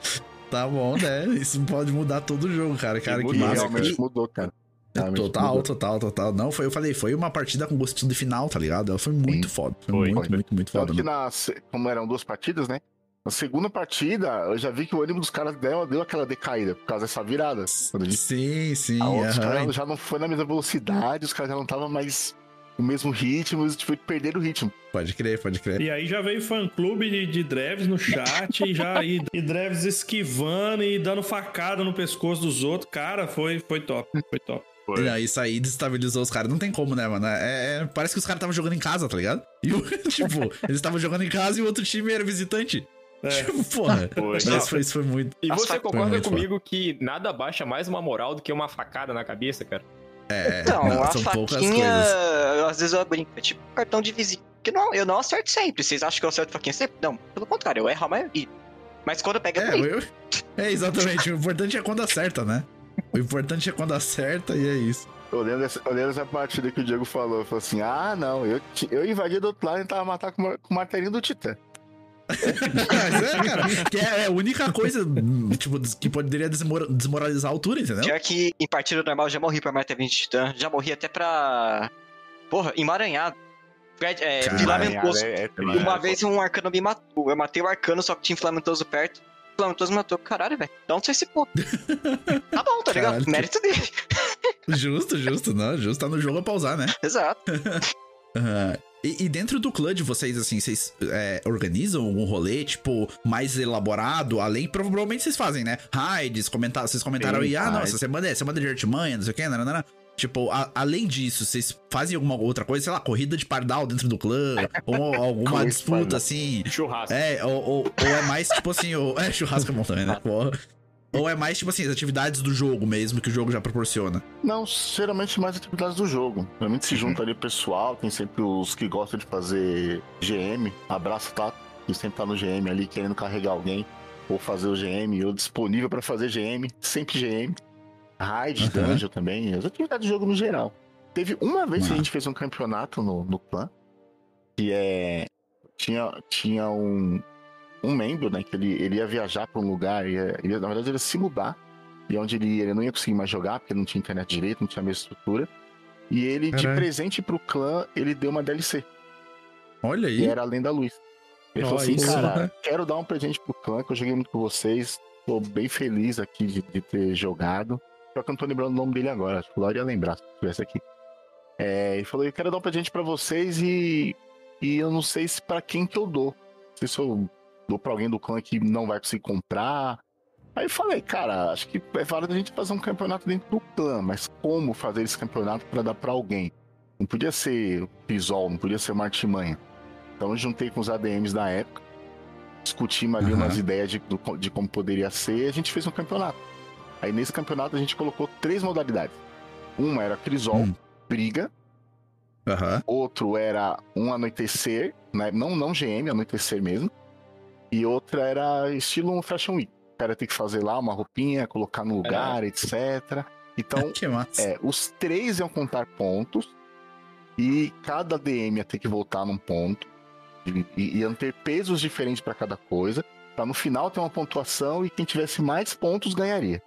Tá bom, né? Isso pode mudar todo o jogo, cara. Cara, que E massa. realmente mudou, cara. Realmente Total, mudou. total, total. Não, foi, eu falei, foi uma partida com gostinho de final, tá ligado? Ela foi muito foda. Foi, Foi, muito, foi. muito, muito foda. que na, se- como eram duas partidas, né? Na segunda partida, eu já vi que o ânimo dos caras deu, deu aquela decaída, por causa dessa virada. Quando a gente Sim, sim. A outros aham. caras já não foi na mesma velocidade, os caras já não estavam mais o mesmo ritmo, tipo, perder o ritmo. Pode crer, pode crer. E aí já veio fã-clube de, de Dreves no chat, e já e, e Dreves esquivando e dando facada no pescoço dos outros. Cara, foi, foi top, foi top. Foi. Não, isso aí desestabilizou os caras. Não tem como, né, mano? É, é- parece que os caras estavam jogando em casa, tá ligado? E o, tipo, eles estavam jogando em casa e o outro time era visitante. É. Tipo, porra. Foi. Mas foi, isso foi muito. E você concorda comigo que nada baixa mais uma moral do que uma facada na cabeça, cara? É, Então, não, a são poucas faquinha, coisas. às vezes eu brinco, é tipo cartão de visita. Porque não, eu não acerto sempre. Vocês acham que eu acerto faquinha sempre? Não, pelo contrário, eu erro a maioria. Mas quando pega é, É, eu- é, exatamente. O importante é quando acerta, né? O importante é quando acerta e é isso. Eu lembro, dessa, eu lembro dessa partida que o Diego falou. Falou assim: ah, não, eu, eu invadi do outro lado e tentava matar com, com o martelinho do Titã. Mas é, cara, que é a única coisa, tipo, que poderia desmora- desmoralizar a altura, entendeu? Pior que em partida normal já morri pra Marta 20 Titã. Já morri até pra. Porra, emaranhado. Fred, é, Caralho, filamentoso. É, é. Uma vez um arcano me matou. Eu matei o arcano, só que tinha filamentoso perto. O filamentoso me matou. Caralho, velho. De onde você se pô? Tá bom, tá ligado? Caralho, que- Mérito dele. Justo, justo, não. Justo tá no jogo pra pausar, né? Exato. Aham. E, e dentro do clã de vocês, assim, vocês é, organizam algum rolê, tipo, mais elaborado? Além, provavelmente vocês fazem, né? Raids, comentar, vocês comentaram aí, ah, essa semana é semana de artimanha, não sei o que, nanana. Tipo, a- além disso, vocês fazem alguma outra coisa, sei lá, corrida de pardal dentro do clã, ou alguma disputa, assim. Churrasco. É, ou, ou, ou é mais, tipo assim, ou, é churrasco é bom também, né? Ou é mais, tipo assim, as atividades do jogo mesmo, que o jogo já proporciona. Não, geralmente mais atividades do jogo. Geralmente se junta ali o pessoal, tem sempre os que gostam de fazer GM. Abraço, tá? Que sempre tá no GM ali querendo carregar alguém. Ou fazer o GM, ou disponível pra fazer GM. Sempre GM. Raid, Aham. dungeon também. As atividades do jogo no geral. Teve uma vez que a gente fez um campeonato no, no clã. Que é. Tinha, tinha um, um membro, né? Que ele, ele ia viajar pra um lugar. Ia, na verdade, ele ia se mudar. E onde ele, ia, ele não ia conseguir mais jogar, porque não tinha internet direito, não tinha a mesma estrutura. E ele, de presente pro clã, ele deu uma DLC. Olha E aí. era Além da Luz. Ele Ó, falou assim, isso, cara, né? quero dar um presente pro clã, que eu joguei muito com vocês. Tô bem feliz aqui de, de ter jogado. Só que eu não tô lembrando o nome dele agora. Acho que o Laura ia lembrar se estivesse aqui. É, ele falou, eu quero dar um presente pra vocês e, e eu não sei se para quem que eu dou. Não sei se eu dou pra alguém do clã que não vai conseguir comprar. Aí eu falei, cara, acho que é válido a gente fazer um campeonato dentro do clã, mas como fazer esse campeonato pra dar pra alguém? Não podia ser Pisol, não podia ser uma artimanha. Então eu juntei com os ADMs da época, discutimos ali Aham. umas ideias de, de como poderia ser e a gente fez um campeonato. Aí nesse campeonato a gente colocou três modalidades. Uma era Crisol, Hum. briga. Aham. Outro era um anoitecer, né? não, não GM, anoitecer mesmo. E outra era estilo um Fashion Week. O cara tem que fazer lá uma roupinha, colocar no lugar, etc. Então, é, os três iam contar pontos e cada DM ia ter que voltar num ponto. E, e iam ter pesos diferentes para cada coisa, para no final ter uma pontuação e quem tivesse mais pontos ganharia.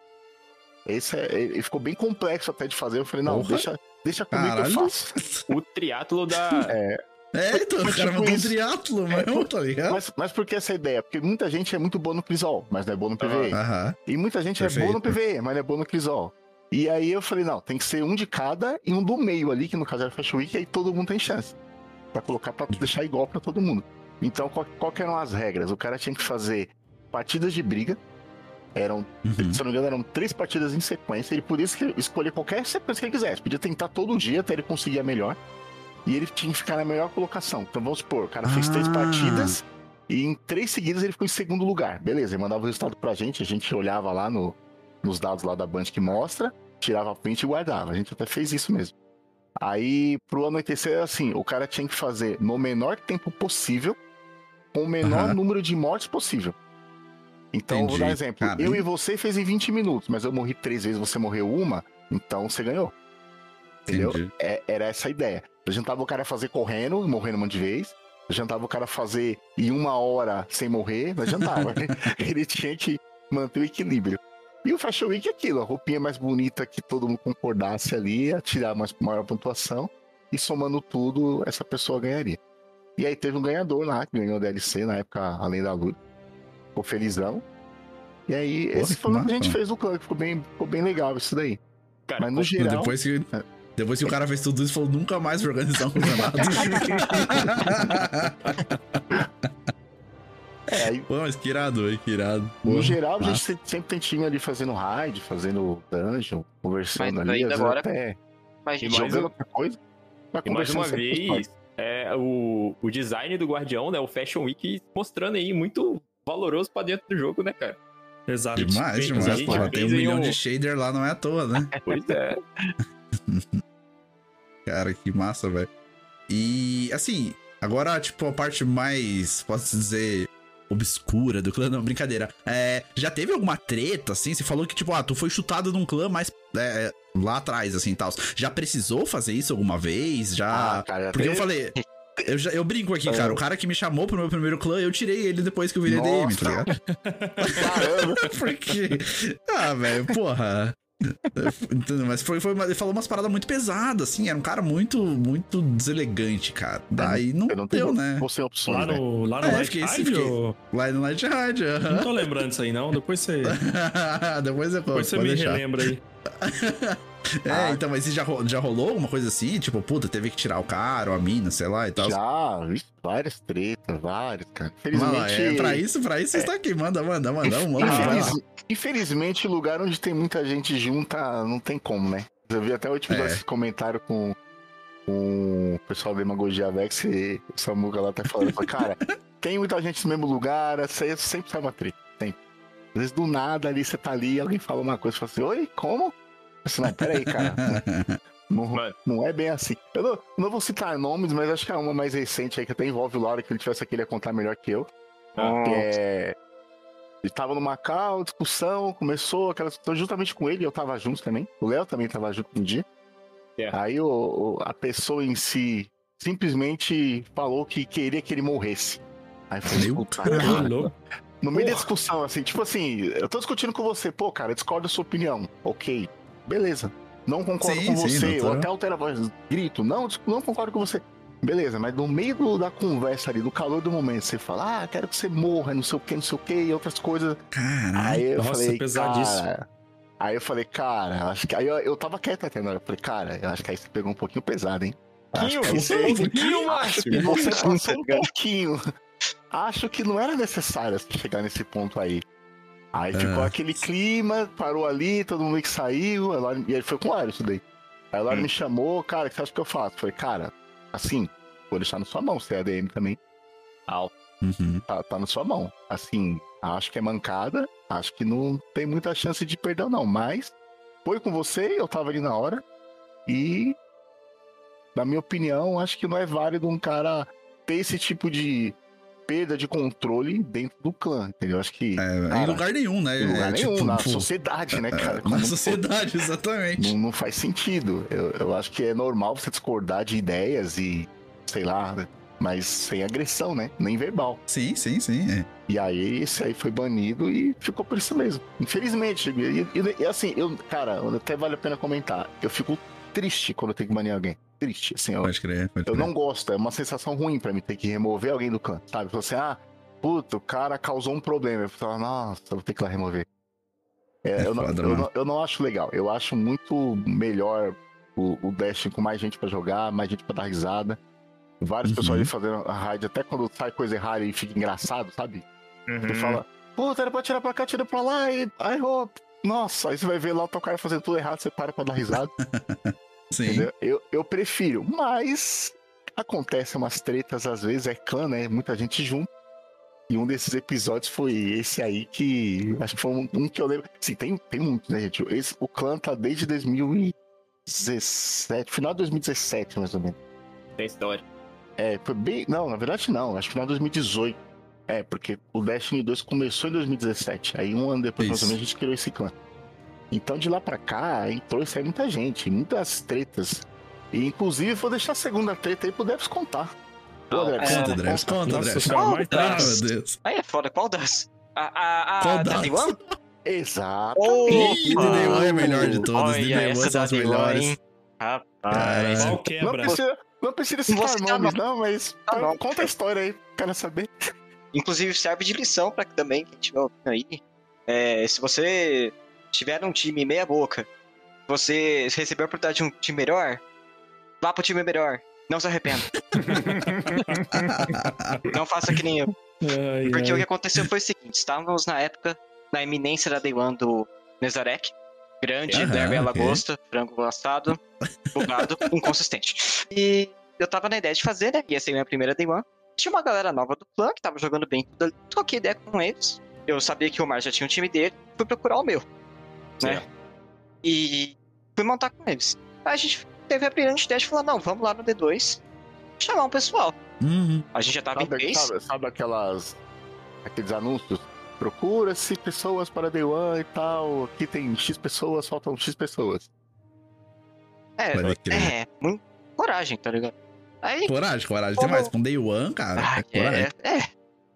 Esse é, ele ficou bem complexo até de fazer. Eu falei, não, Porra. deixa, deixa comigo que eu Caralho. faço. O triatlo da. É, É, então, Foi o cara tipo mandou um triatlo, É, mano, tá ligado? mas, mas por que essa ideia? Porque muita gente é muito boa no Crisol, mas não é boa no PVE. Aham. E muita gente é Perfeito. boa no PVE, mas não é boa no Crisol. E aí eu falei, não, tem que ser um de cada e um do meio ali, que no caso era Fashion Week, e aí todo mundo tem chance. Pra colocar, pra deixar igual pra todo mundo. Então, qual, qual que eram as regras? O cara tinha que fazer partidas de briga. Eram, Uhum. se não me engano, eram três partidas em sequência. Ele podia escolher qualquer sequência que ele quisesse. Podia tentar todo dia até ele conseguir a melhor. E ele tinha que ficar na melhor colocação. Então vamos supor, o cara fez três Ah. partidas e em três seguidas ele ficou em segundo lugar. Beleza, ele mandava o resultado pra gente, a gente olhava lá no, nos dados lá da Band que mostra, tirava a print e guardava. A gente até fez isso mesmo. Aí, pro anoitecer, era assim, o cara tinha que fazer no menor tempo possível, com o menor Aham. número de mortes possível. Então, vou Entendi. dar um exemplo. Caramba. Eu e você fez em 20 minutos, mas eu morri três vezes, você morreu uma, então você ganhou. Entendeu? É- era essa a ideia. Jantava o cara fazer correndo, e morrendo um monte de vez. Jantava o cara fazer em uma hora sem morrer, mas jantava. Ele tinha que manter o equilíbrio. E o Fashion Week é aquilo, a roupinha mais bonita que todo mundo concordasse ali, ia tirar mais, maior pontuação, e somando tudo, essa pessoa ganharia. E aí teve um ganhador lá, que ganhou o DLC na época, além da luta. Ficou felizão. E aí, Porra, esse que foi o que a gente fez no clã, que ficou bem, ficou bem legal isso daí. Cara, Mas no geral. Depois que. Depois que o cara fez tudo isso, falou nunca mais vou organizar um campeonato. É, aí, Pô, mas que irado, hein? Que irado. no Pô, geral, a massa. gente se- sempre tem time ali fazendo raid, fazendo dungeon, conversando Mas ali, ainda agora- até Mas, gente, mais jogando outra coisa. mas E mais uma vez, é, o, o design do Guardião, né? O Fashion Week mostrando aí muito valoroso pra dentro do jogo, né, cara? Exato. Demais, demais. gente Porra, tem um milhão um- de shader lá, não é à toa, né? Pois é. Cara, que massa, velho. E, assim, agora, tipo, a parte mais, posso dizer, obscura do clã, não, brincadeira. É, já teve alguma treta, assim? Você falou que, tipo, ah, tu foi chutado num clã mais é, lá atrás, assim, tal. Já precisou fazer isso alguma vez? Já... Ah, cara, Porque eu até- falei... Eu, já, eu brinco aqui, cara. O cara que me chamou pro meu primeiro clã, eu tirei ele depois que eu virei DM, tá Nossa. ligado? Caramba. Porque. Ah, velho, porra. Entendeu? Mas foi, foi, uma- ele falou umas paradas muito pesadas, assim. Era um cara muito, muito deselegante, cara. Daí não, não deu, né? Você opções, Lá né? no, lá no É, Night fiquei- Ride, fiquei- ou- Lá no Night Ride, Não aham. tô lembrando disso aí, não. Depois você, Depois eu depois você me deixar. relembra aí. É, Ah. então, mas já, já rolou alguma coisa assim? Tipo, puta, teve que tirar o cara ou a mina, sei lá e tal. Já, várias tretas, várias, cara. Mas, Infelizmente. é, pra isso, pra isso você está aqui. Manda, manda, manda. Manda, manda. Infeliz- Infelizmente, lugar onde tem muita gente junta, não tem como, né? Eu vi até o último É. comentário com, com o pessoal da Demagogia Vex e o Samuca lá tá falando. Cara, tem muita gente no mesmo lugar, sempre sai uma treta. Às vezes do nada ali você tá ali, alguém fala uma coisa e fala assim, oi, como? Assim, não, peraí, cara. Não, não é bem assim. Eu não, não vou citar nomes, mas acho que é uma mais recente aí que até envolve o Laura, que ele tivesse aqui, ele ia contar melhor que eu. Que é. Ele tava no Macau, discussão, começou aquela discussão justamente com ele, eu tava junto também. O Léo também tava junto um dia. É. Aí o, o- a pessoa em si simplesmente falou que queria que ele morresse. Aí eu falei, Meu puta, cara. No meio da discussão, assim, tipo assim, eu tô discutindo com você, pô, cara, discordo da sua opinião. Ok, beleza. Não concordo Sim, com sim, você, ou até altera a voz, grito, não, não concordo com você. Beleza, mas no meio do- da conversa ali, do calor do momento, você fala, ah, quero que você morra, não sei o que, não sei o que, e outras coisas. Caralho. Aí eu Nossa, falei, pesadíssimo. cara. Aí eu falei, cara, acho que. Aí eu, eu tava quieto até na hora. Eu falei, cara, eu acho que aí você pegou um pouquinho pesado, hein? Acho que aí você, um pouquinho, que você passou um pouquinho. Acho que não era necessário chegar nesse ponto aí. Aí ficou Ah. aquele clima, parou ali, todo mundo que saiu. a Laura- E aí foi com o Lário isso daí. Aí a Laura Hum. me chamou, cara, o que você acha que eu faço? Falei, cara, assim, vou deixar na sua mão, você é ADM também. Au. Uhum. Tá, tá na sua mão. Assim, acho que é mancada, acho que não tem muita chance de perdão, não. Mas foi com você, eu tava ali na hora. E, na minha opinião, acho que não é válido um cara ter esse tipo de perda de controle dentro do clã, entendeu? Acho que. É, cara, em lugar nenhum, né? em lugar É, nenhum, tipo, na pô, sociedade, né, cara? é, Como Na sociedade, exatamente. não, não faz sentido. Eu, eu acho que é normal você discordar de ideias e, sei lá, mas sem agressão, né? Nem verbal. Sim, sim, sim. é. E aí esse aí foi banido e ficou por isso mesmo. Infelizmente. E, e- e, assim, eu, cara, até vale a pena comentar. Eu fico triste quando eu tenho que banir alguém. Triste, assim, eu, Pode crer, pode eu crer. não gosto. É uma sensação ruim pra mim ter que remover alguém do clã, sabe? Você, ah, puta, o cara causou um problema. Eu falo, nossa, eu vou ter que ir lá remover. É, É eu, não, foda, eu, mano. não, eu não acho legal. Eu acho muito melhor o, o Destiny com mais gente pra jogar, mais gente pra dar risada. Várias Uhum. pessoas ali fazendo a raid, até quando sai coisa errada e fica engraçado, sabe? Uhum. Você fala, puta, era pra tirar pra cá, tira pra lá, e aí, nossa, aí você vai ver lá o teu cara fazendo tudo errado, você para pra dar risada, Sim. entendeu? Eu, eu prefiro, mas acontece umas tretas às vezes, é clã, né? Muita gente junto. E um desses episódios foi esse aí que. Acho que foi um, um que eu lembro. Sim, tem, tem muitos, né, gente? Esse, o clã tá desde 2017, final de 2017, mais ou menos. Tem história. É, foi bem. Não, na verdade não. Acho que final de 2018. É, porque o Destiny 2 começou em 2017. Aí um ano depois, mais ou Isso. menos, a gente criou esse clã. Então de lá pra cá, entrou e saiu muita gente, muitas tretas. E inclusive vou deixar a segunda treta aí pro Devs contar. Ô, Não, Devs, Conta, É. Drex, conta, Drex. mais Ah, três. meu Deus. Aí é foda, qual das? A, a, a, Qual da das? Exato. Day One é a melhor de todas. Olha, Day One são as One, melhores. Rapaz. Não quebra. precisa, não precisa Não vou citar citar nomes, não, mas Tá conta a história aí, quero saber. Inclusive serve de lição pra que também quem estiver ouvindo aí. É, se você tiver um time meia boca você recebeu a oportunidade de um time melhor, vá pro time melhor. Não se arrependa. não faça que nem eu. Ai, Porque ai. o que aconteceu foi o seguinte: estávamos na época na iminência da Day One do Nezarek. Grande, Aham, derby lagosta, frango assado, bugado, inconsistente. E eu tava na ideia de fazer, né? Ia ser minha primeira Day One. Tinha uma galera nova do clã que tava jogando bem tudo ali. Troquei ideia com eles. Eu sabia que o Mar já tinha um time dele. Fui procurar o meu. Né? E fui montar com eles. Aí a gente teve a brilhante ideia de falar: não, vamos lá no D2 chamar um pessoal. Uhum. A gente já tava em Sabe, três. sabe, sabe aquelas. aqueles anúncios? Procura-se pessoas para Day One e tal. Aqui tem X pessoas, faltam X pessoas. É, crer. é, muito coragem, tá ligado? Aí Coragem, coragem Como- demais. Com Day One, cara. Ah, é é, é.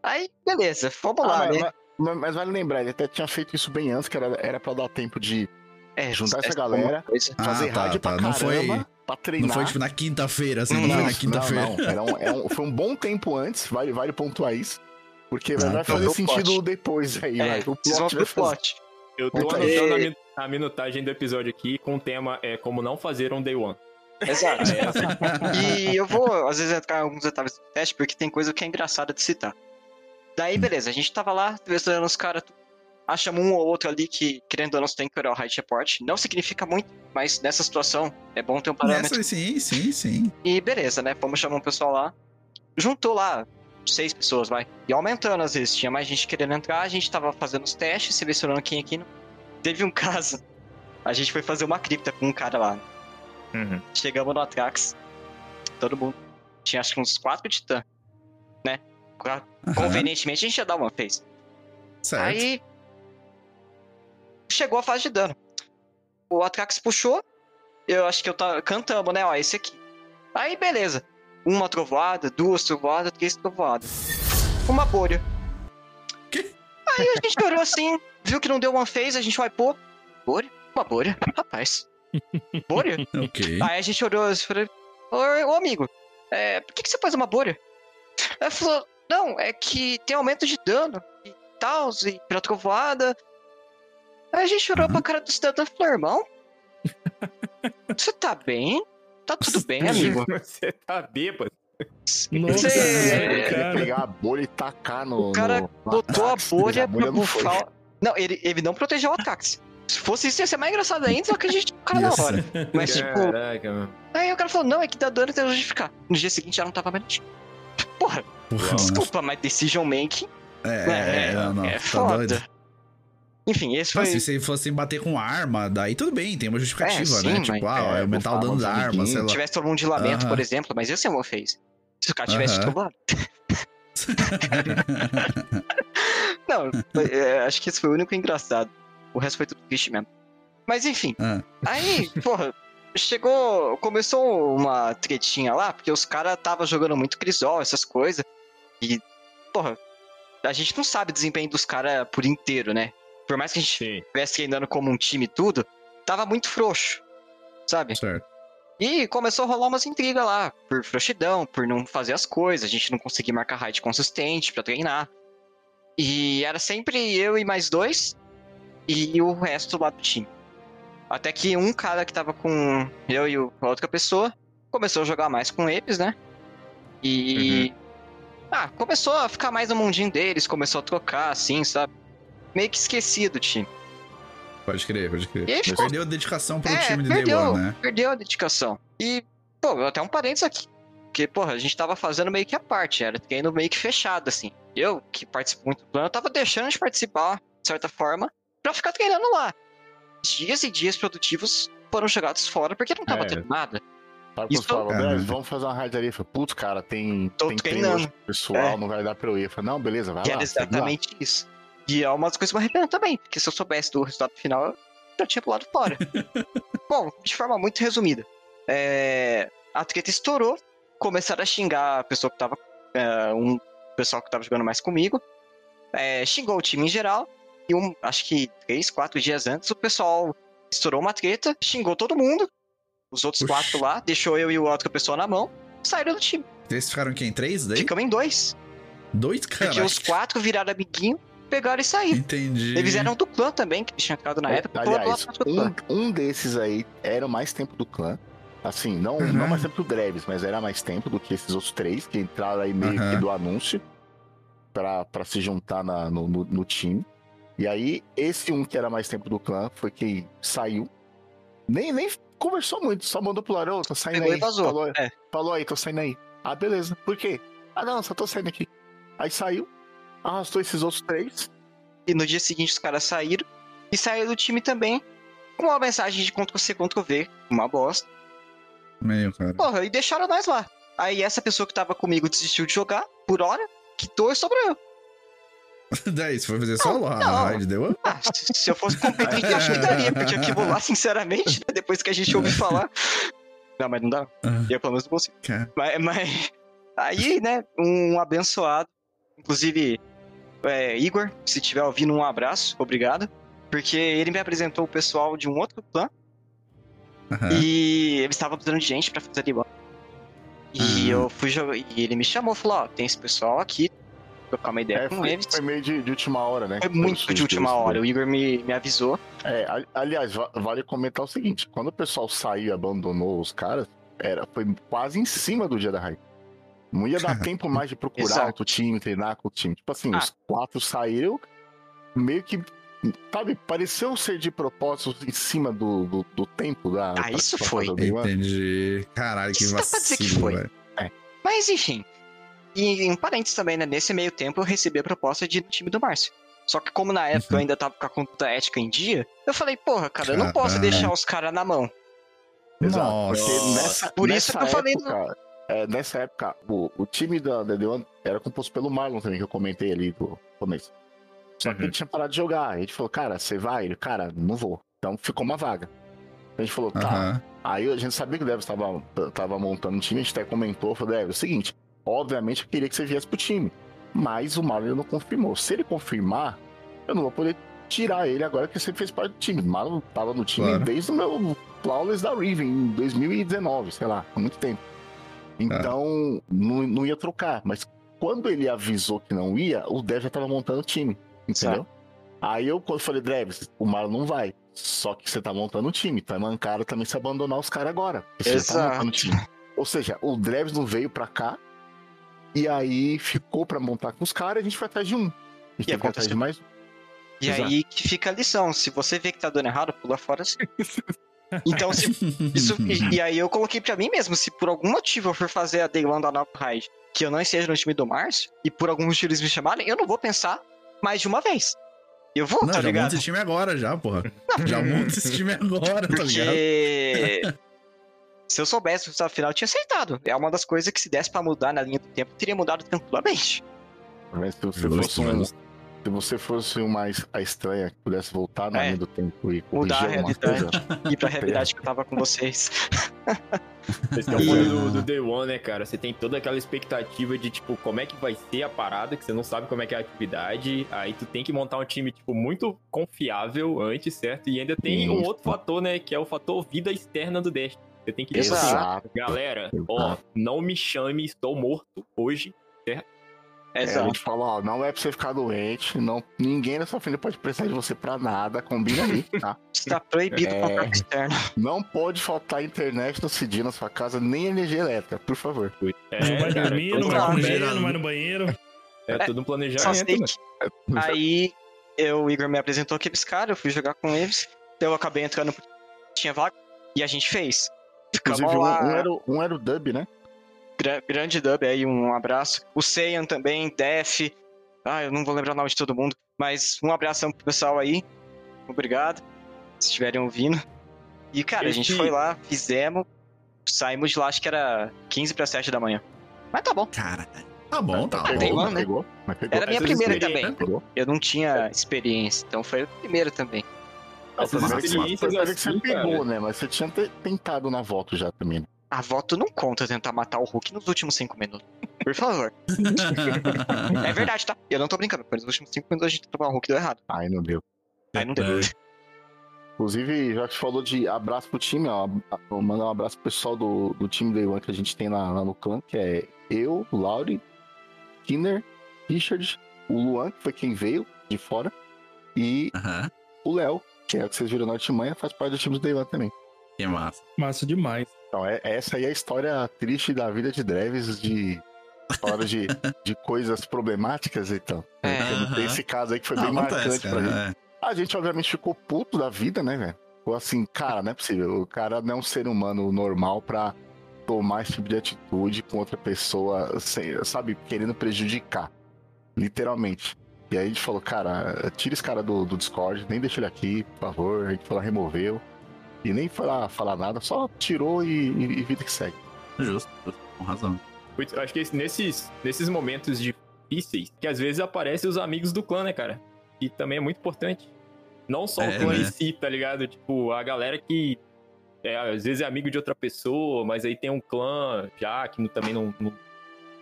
Aí, beleza, vamos lá, Ah, mas, né? Mas- mas vale lembrar, ele até tinha feito isso bem antes, que era, era pra dar tempo de É, juntar essa é galera, coisa. Ah, fazer tá, rádio tá. pra Não caramba, foi- pra treinar. Não foi tipo na quinta-feira, assim, não, Não, foi na quinta-feira. Não, não. Era um- foi um bom tempo antes, vale, vale pontuar isso. Porque Ah, vai tá. fazer Do sentido plot. depois aí, É, vai. O plot fazer. plot. Eu tô Então, anotando a, min- a minutagem do episódio aqui com o tema é como não fazer um day one. Exato. É essa. E eu vou, às vezes, entrar em alguns detalhes do teste, porque tem coisa que é engraçada de citar. Daí, beleza, a gente tava lá, entrevistando os caras, achamos um ou outro ali que, querendo ou não, tem que olhar o height report. Não significa muito, mas nessa situação é bom ter um parâmetro. Nessa, sim, sim, sim. E beleza, né? Fomos chamar um pessoal lá. Juntou lá seis pessoas, vai. E aumentando às vezes. Tinha mais gente querendo entrar, a gente tava fazendo os testes, selecionando quem aqui não. Teve um caso. A gente foi fazer uma cripta com um cara lá. Uhum. Chegamos no Atrax. Todo mundo. Tinha acho que uns quatro titã. Né? Aham, Convenientemente a gente ia dar uma vez. certo. Aí. Chegou a fase de dano. O Atrax puxou. Eu acho que eu tava. Cantamos, né? Ó, esse aqui. Aí, beleza. Uma trovoada, duas trovoadas, três trovoadas. Uma bolha. Que? Aí a gente olhou assim, viu que não deu one phase, a gente wipou. Bolha? Uma bolha? Rapaz. Bolha? Ok. Aí a gente olhou e falou: Ô, amigo, é, por que, que você pôs uma bolha? Aí falou: Não, é que tem aumento de dano e tal, e pela trovoada. Aí a gente olhou Aham. pra cara do cidadão e falou: Irmão, você tá bem? Tá tudo bem, amigo. Você tá bêbado. Nossa, Você- cara. Pegar a bolha e tacar no. O cara no- botou a bolha pra não foi. bufar. Não, ele, ele não protegeu o Atrax. Se fosse isso, ia ser mais engraçado ainda, só que a gente o cara na hora. Mas, tipo, Caraca, mano. aí o cara falou: Não, é que dá dano até justificar. No dia seguinte já não tava mais no time. Porra, Porra, desculpa, mas decision making É, é, não, não. é tá foda. doido. Enfim, esse foi. se você fosse bater com arma, daí tudo bem, tem uma justificativa, É, sim, né? Tipo, mas- ah, é, aumentar o bufar dano da arma, sei lá. Se tivesse todo mundo de lamento, Aham. por exemplo, mas esse é uma fez. Se o cara tivesse Aham. trombado. Não, é, acho que esse foi o único engraçado. O resto foi tudo triste mesmo. Mas enfim, Ah, aí, porra, chegou. Começou uma tretinha lá, porque os caras tava jogando muito Crisol, essas coisas. E, porra, a gente não sabe o desempenho dos caras por inteiro, né? Por mais que a gente Sim. estivesse treinando como um time e tudo, tava muito frouxo, sabe? certo. E começou a rolar umas intrigas lá, por frouxidão, por não fazer as coisas, a gente não conseguia marcar raid consistente pra treinar. E era sempre eu e mais dois, e o resto lá do time. Até que um cara que tava com eu e o- a outra pessoa começou a jogar mais com eles, né? E. Ah, começou a ficar mais no mundinho deles, começou a trocar, assim, sabe? Meio que esquecido do time. Pode crer, pode crer. E ficou Perdeu a dedicação pro É, time de Day perdeu. One, né? perdeu a dedicação. E, pô, até um parênteses aqui. Porque, porra, a gente tava fazendo meio que a parte, era treino meio que fechado, assim. Eu, que participo muito do plano, tava deixando de participar, de certa forma, pra ficar treinando lá. Dias e dias produtivos foram jogados fora porque não tava É. tendo nada. Sabe quando Isso- É. "Beleza, vamos fazer uma raid ali. Eu falei, Putz, cara, tem, Tô tem treino pessoal, É. não vai dar pra eu ir. Eu falei, não, beleza, vai E lá. era segue lá." exatamente isso. E é uma das coisas que eu me arrependo também, porque se eu soubesse do resultado final, eu já tinha pulado fora. Bom, de forma muito resumida. é, A treta estourou, começaram a xingar a pessoa que tava. é, um pessoal que tava jogando mais comigo. é, xingou o time em geral. E um, acho que três, quatro dias antes, o pessoal estourou uma treta, xingou todo mundo. Os outros Oxi. quatro lá, deixou eu e o outra pessoa na mão, saíram do time. Vocês ficaram quem? Três daí? Ficamos em dois. Dois, cara. Porque os quatro viraram amiguinho pegaram e saíram. Entendi. Eles eram do clã também, que tinha entrado na É, época. aliás, um, um desses aí era mais tempo do clã. Assim, não, Uhum. não mais tempo do Dreves, mas era mais tempo do que esses outros três que entraram aí meio Uhum. que do anúncio pra, pra se juntar na- no, no- no time. E aí, esse um que era mais tempo do clã foi quem saiu. Nem, nem conversou muito, só mandou pro Larão, tô saindo Pegou aí. e vazou. Falou, É. falou aí, tô saindo aí. Ah, beleza. Por quê? Ah, não, só tô saindo aqui. Aí saiu, arrastou esses outros três. E no dia seguinte os caras saíram. E saíram do time também. Com uma mensagem de Ctrl-C, Ctrl-V. Uma bosta. Meio, cara. Porra, e deixaram nós lá. Aí essa pessoa que tava comigo desistiu de jogar, por hora, quitou e sobrou eu. Daí, você foi fazer. A raid deu? Ah, se, eu fosse competente, eu acho que daria, porque aquilo lá, sinceramente, né, depois que a gente ouve falar. Não, mas não dá. Ah, Eu pelo menos não consigo. cara. Mas, mas aí, né, um abençoado. Inclusive, é, Igor, se estiver ouvindo, um abraço, obrigado. Porque ele me apresentou o pessoal de um outro clã Aham. e eles estavam precisando de gente pra fazer Liban. E Ah. eu fui jogar. E ele me chamou, falou: Ó, tem esse pessoal aqui, trocar uma ideia É, com foi, eles. foi meio de, de última hora, né? Foi muito de última hora. O Igor me, me avisou. É, ali- aliás, va- vale comentar o seguinte: quando o pessoal saiu e abandonou os caras, era, foi quase em cima do dia da raid. Não ia dar tempo mais de procurar outro time, treinar com o time. Tipo assim, Ah. os quatro saíram, meio que. Sabe, pareceu ser de propósito em cima do, do, do tempo da. Ah, isso foi. Entendi. Caralho, que Isso dá pra dizer que vacilo, foi. velho. Mas enfim. E um parênteses também, né? Nesse meio tempo eu recebi a proposta de ir no time do Márcio. Só que como na época eu Uhum. ainda tava com a conta ética em dia, eu falei, porra, cara, eu não posso deixar os caras na mão. Exato, Nossa. porque nessa, Por isso que eu falei época, é, nessa época, o, o time da, da The One era composto pelo Marlon também, que eu comentei ali do começo. Só que Uhum. ele tinha parado de jogar. A gente falou, cara, você vai? Ele, cara, não vou. Então ficou uma vaga. A gente falou, tá. Aham. Aí a gente sabia que o Devs tava, tava montando um time, a gente até comentou, falou, Devs, é o seguinte, obviamente eu queria que você viesse pro time. Mas o Marlon não confirmou. Se ele confirmar, eu não vou poder tirar ele agora que você fez parte do time. O Marlon tava no time Claro. desde o meu Flawless da Riven, em 2019, sei lá, há muito tempo. Então, não, não ia trocar. Mas quando ele avisou que não ia, o Dev já tava montando o time, entendeu? Aí eu quando falei, Dreves, o Marlon não vai. Só que você tá montando o time, tá mancado também se abandonar os caras agora. Você tá Exato. montando o time. Ou seja, o Dreves não veio pra cá e aí ficou pra montar com os caras e a gente foi atrás de um. A gente E atrás de aconteceu. mais um. E Exato. aí que fica a lição. Se você vê que tá dando errado, pula fora. sim. Então, se Isso, e, e aí eu coloquei pra mim mesmo, se por algum motivo eu for fazer a Day One da nova raid, que eu não esteja no time do Márcio, e por algum motivo eles me chamarem, eu não vou pensar mais de uma vez. Eu vou, Não, tá já monta ligado? esse time agora, já, porra. Já monta esse time agora, tá ligado? Se eu soubesse o resultado final, eu tinha aceitado. É uma das coisas que se desse pra mudar na linha do tempo, teria mudado tranquilamente. Mas se você Justo, fosse um, se você fosse uma a estranha que pudesse voltar na É. linha do tempo e Mudar a corrigir alguma realidade. coisa, E pra realidade que eu tava com vocês. Esse é o E- do, do Day One, né, cara? Você tem toda aquela expectativa de, tipo, como é que vai ser a parada, que você não sabe como é que é a atividade. Aí tu tem que montar um time, tipo, muito confiável antes, certo? E ainda tem um Isso. outro fator, né, que é o fator vida externa do Dash. Você tem que dizer assim, galera, ó, não me chame, estou morto hoje. É, a Exato. gente fala, ó, não é pra você ficar doente, não, ninguém na sua família pode precisar de você pra nada, combina aí, tá? Está proibido o É. contato externo. Não pode faltar internet no CD na sua casa, nem energia elétrica, por favor. É, não vai cara, dormir, não vai comer, não vai no banheiro. É tudo um planejamento, né? Aí eu, o Igor me apresentou aqueles caras, eu fui jogar com eles. Eu acabei entrando porque tinha vaga e a gente fez. Inclusive, um, um era, o- um era o Dub, né? Gra- grande dub aí, um abraço. O Seiyan também, Def. Ah, eu não vou lembrar o nome de todo mundo. Mas um abração pro pessoal aí. Obrigado. Se estiverem ouvindo. E, cara, a gente Esse- foi lá, fizemos. Saímos de lá, acho que era 15 para 7 da manhã. Mas tá bom. Cara, tá bom, tá Pegou, bom. lá, né? pegou, mas pegou. Era a minha primeira também. Pegou. Eu não tinha experiência, então foi a primeira também. Essas você- experiências que você pegou, cara. né? Mas você tinha te- tentado na volta já também. né? A voto não conta tentar matar o Hulk nos últimos 5 minutos. Por favor. é verdade, tá? Eu não tô brincando. Foi nos últimos 5 minutos a gente matar o Hulk deu errado. Aí não deu. Aí não deu. É. Inclusive, já que você falou de abraço pro time, ó, vou mandar um abraço pro pessoal do, do time Day One que a gente tem lá, lá no clã, que é eu, o Lauri, Kinner, Richard, o Luan, que foi quem veio, de fora. E Aham. o Léo, que é o que vocês viram na Artimanha, faz parte do time do Day One também. Que massa. Massa demais. Então, é, essa aí é a história triste da vida de Dreves, de história de, de coisas problemáticas, então. É. Tem esse caso aí que foi bem Acontece, marcante pra gente. é. A gente, obviamente, ficou puto da vida, né, velho? Ficou assim, cara, não é possível. O cara não é um ser humano normal pra tomar esse tipo de atitude com outra pessoa, sem- sabe, querendo prejudicar. Literalmente. E aí a gente falou, cara, tira esse cara do, do Discord, nem deixa ele aqui, por favor. A gente falou, removeu. E nem foi lá falar nada, só tirou e, e- e vida que segue. Justo, justo, com razão. Eu acho que esse- nesses, nesses momentos difíceis, que às vezes aparecem os amigos do clã, né, cara? E também é muito importante. Não só É, o clã né? em si, tá ligado? Tipo, a galera que é, às vezes é amigo de outra pessoa, mas aí tem um clã já que não- também não, não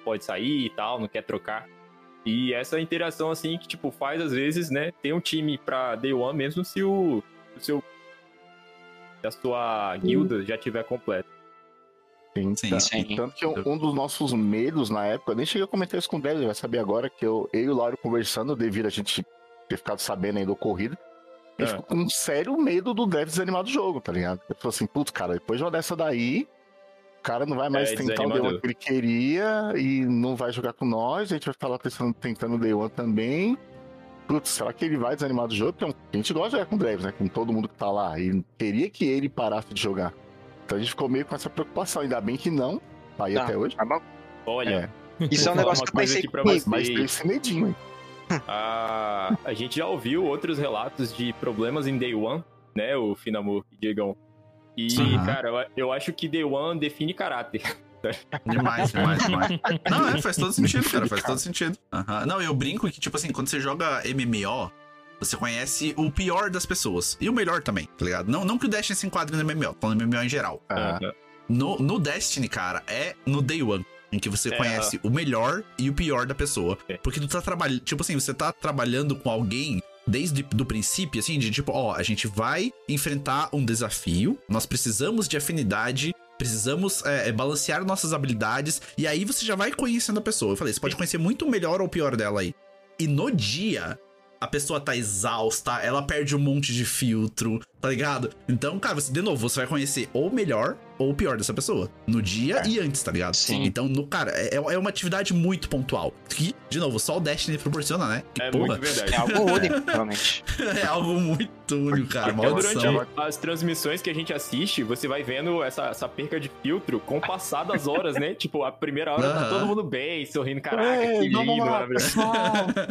pode sair e tal, não quer trocar. E essa interação, assim, que, tipo, faz às vezes, né, ter um time pra Day One, mesmo se o, o seu. se a sua guilda já tiver completa. Sim, Sim, tá. sim. Tanto que um, um dos nossos medos na época, eu nem cheguei a comentar isso com o Délio, vai saber agora que eu, eu e o Lauro conversando, devido a gente ter ficado sabendo aí do ocorrido, a gente É. ficou com um sério medo do Dev desanimar do jogo, tá ligado? Ele falou assim, putz, cara, depois de uma dessa daí, o cara não vai mais É, tentar o Day. One que ele queria e não vai jogar com nós, a gente vai ficar lá tentando, tentando o Day One também. Putz, será que ele vai desanimar do jogo? Porque a gente gosta de jogar com o Dreves, né? Com todo mundo que tá lá. E queria que ele parasse de jogar. Então a gente ficou meio com essa preocupação. Ainda bem que não, tá aí Tá. até hoje. Tá bom. Olha, Isso é um negócio que eu pensei aqui pra comigo. você. Mas tem esse medinho, hein? A, a gente já ouviu outros relatos de problemas em Day One, né, o Finamur e Diegão. E, Sim. cara, eu, eu acho que Day One define caráter. Demais, demais, demais. Não, é, faz todo sentido, cara, faz todo sentido. Aham. Não, eu brinco que, tipo assim, quando você joga MMO, você conhece o pior das pessoas. E o melhor também, tá ligado? Não, não que o Destiny se enquadre no MMO, falando MMO em geral. Aham. No, no Destiny, cara, é no Day One. Em que você É, conhece o melhor e o pior da pessoa. É. Porque tu tá trabalhando. Tipo assim, você tá trabalhando com alguém desde do princípio, assim, de tipo, ó, a gente vai enfrentar um desafio, nós precisamos de afinidade, precisamos é, é, balancear nossas habilidades, e aí você já vai conhecendo a pessoa. Eu falei, você pode conhecer muito melhor ou o pior dela aí. E no dia, a pessoa tá exausta, ela perde um monte de filtro, tá ligado? Então, cara, você, de novo, você vai conhecer ou o melhor ou o pior dessa pessoa. No dia e antes, tá ligado? Sim. Então, no, cara, é, é uma atividade muito pontual. Que, de novo, só o Destiny proporciona, né? Que É porra, muito verdade. É algo único, realmente. é algo muito único, cara. Até Maldição. durante a- as transmissões que a gente assiste, você vai vendo essa, essa perca de filtro com o passar das horas, né? tipo, a primeira hora tá Aham. todo mundo bem, sorrindo, caraca, Ei, que vamos lindo, lá!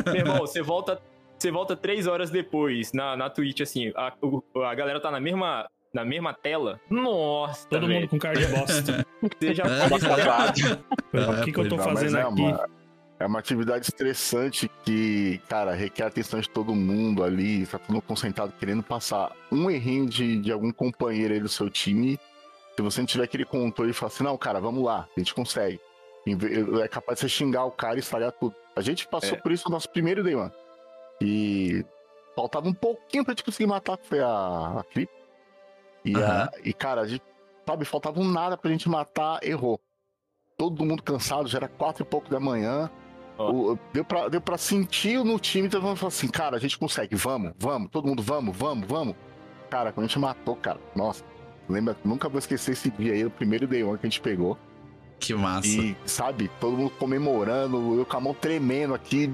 Meu irmão, você volta, você volta três horas depois na, na Twitch, assim, a, a galera tá na mesma, na mesma tela. Nossa, Todo velho. mundo com cara de bosta. Você já É. o que, que eu tô fazendo é aqui? Uma, é uma atividade estressante que, cara, requer a atenção de todo mundo ali, tá todo mundo concentrado querendo passar um errinho de, de algum companheiro aí do seu time. Se você não tiver aquele controle e falar assim, não, cara, vamos lá, a gente consegue. É capaz de você xingar o cara e estragar tudo. A gente passou É. por isso no nosso primeiro day one. E faltava um pouquinho pra gente conseguir matar, que foi a, a Clip. E, a- Aham. e, cara, a gente, sabe, faltava um nada pra gente matar, errou. Todo mundo cansado, já era quatro e pouco da manhã. O- deu, pra, deu pra sentir no time, todo mundo falou assim, cara, a gente consegue, vamos, vamos, todo mundo, vamos, vamos, vamos. Cara, quando a gente matou, cara, nossa, lembra, nunca vou esquecer esse dia aí, o primeiro day one que a gente pegou. Que massa. E, sabe, todo mundo comemorando, eu com a mão tremendo aqui,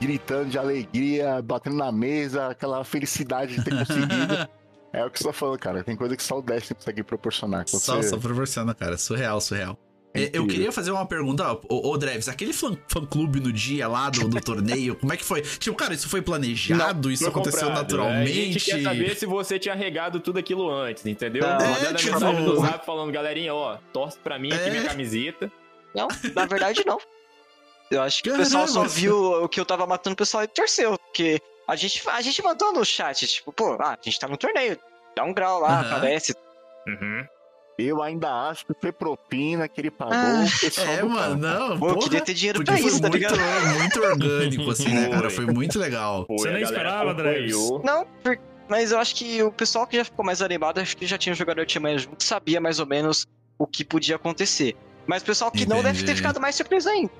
gritando de alegria, batendo na mesa, aquela felicidade de ter conseguido. é o que você tá falando, cara. Tem coisa que só o Destiny consegue proporcionar. Quando Só, você- só proporciona, cara. Surreal, surreal. É É, Eu queria fazer uma pergunta, ó, ô, ô Dreves, aquele fã, fã clube no dia lá do, do torneio, como é que foi? Tipo, cara, isso foi planejado? isso Foi aconteceu comprado. naturalmente? A gente quer saber se você tinha regado tudo aquilo antes, entendeu? Não, Mandando é, a tipo- mensagem no zap falando, galerinha, ó, torce pra mim aqui É. minha camiseta. Não, na verdade não. Eu acho que o pessoal só Caramba. viu o que eu tava matando o pessoal e torceu. Porque a gente, a gente mandou no chat, tipo, pô, ah, a gente tá no torneio. Dá um grau lá, Aham. aparece. Uhum. Eu ainda acho que foi propina que ele pagou Ah, o pessoal É, mano, não, Pô, eu queria ter dinheiro pra foi isso, tá muito, ligado? muito orgânico, assim, né, cara? Foi. Muito legal. Foi, Você nem esperava, acompanhou. Não, por- mas eu acho que o pessoal que já ficou mais animado, acho que já tinha jogado Artimanha junto, sabia mais ou menos o que podia acontecer. Mas o pessoal que não deve ter Entendi. ficado mais surpreso ainda.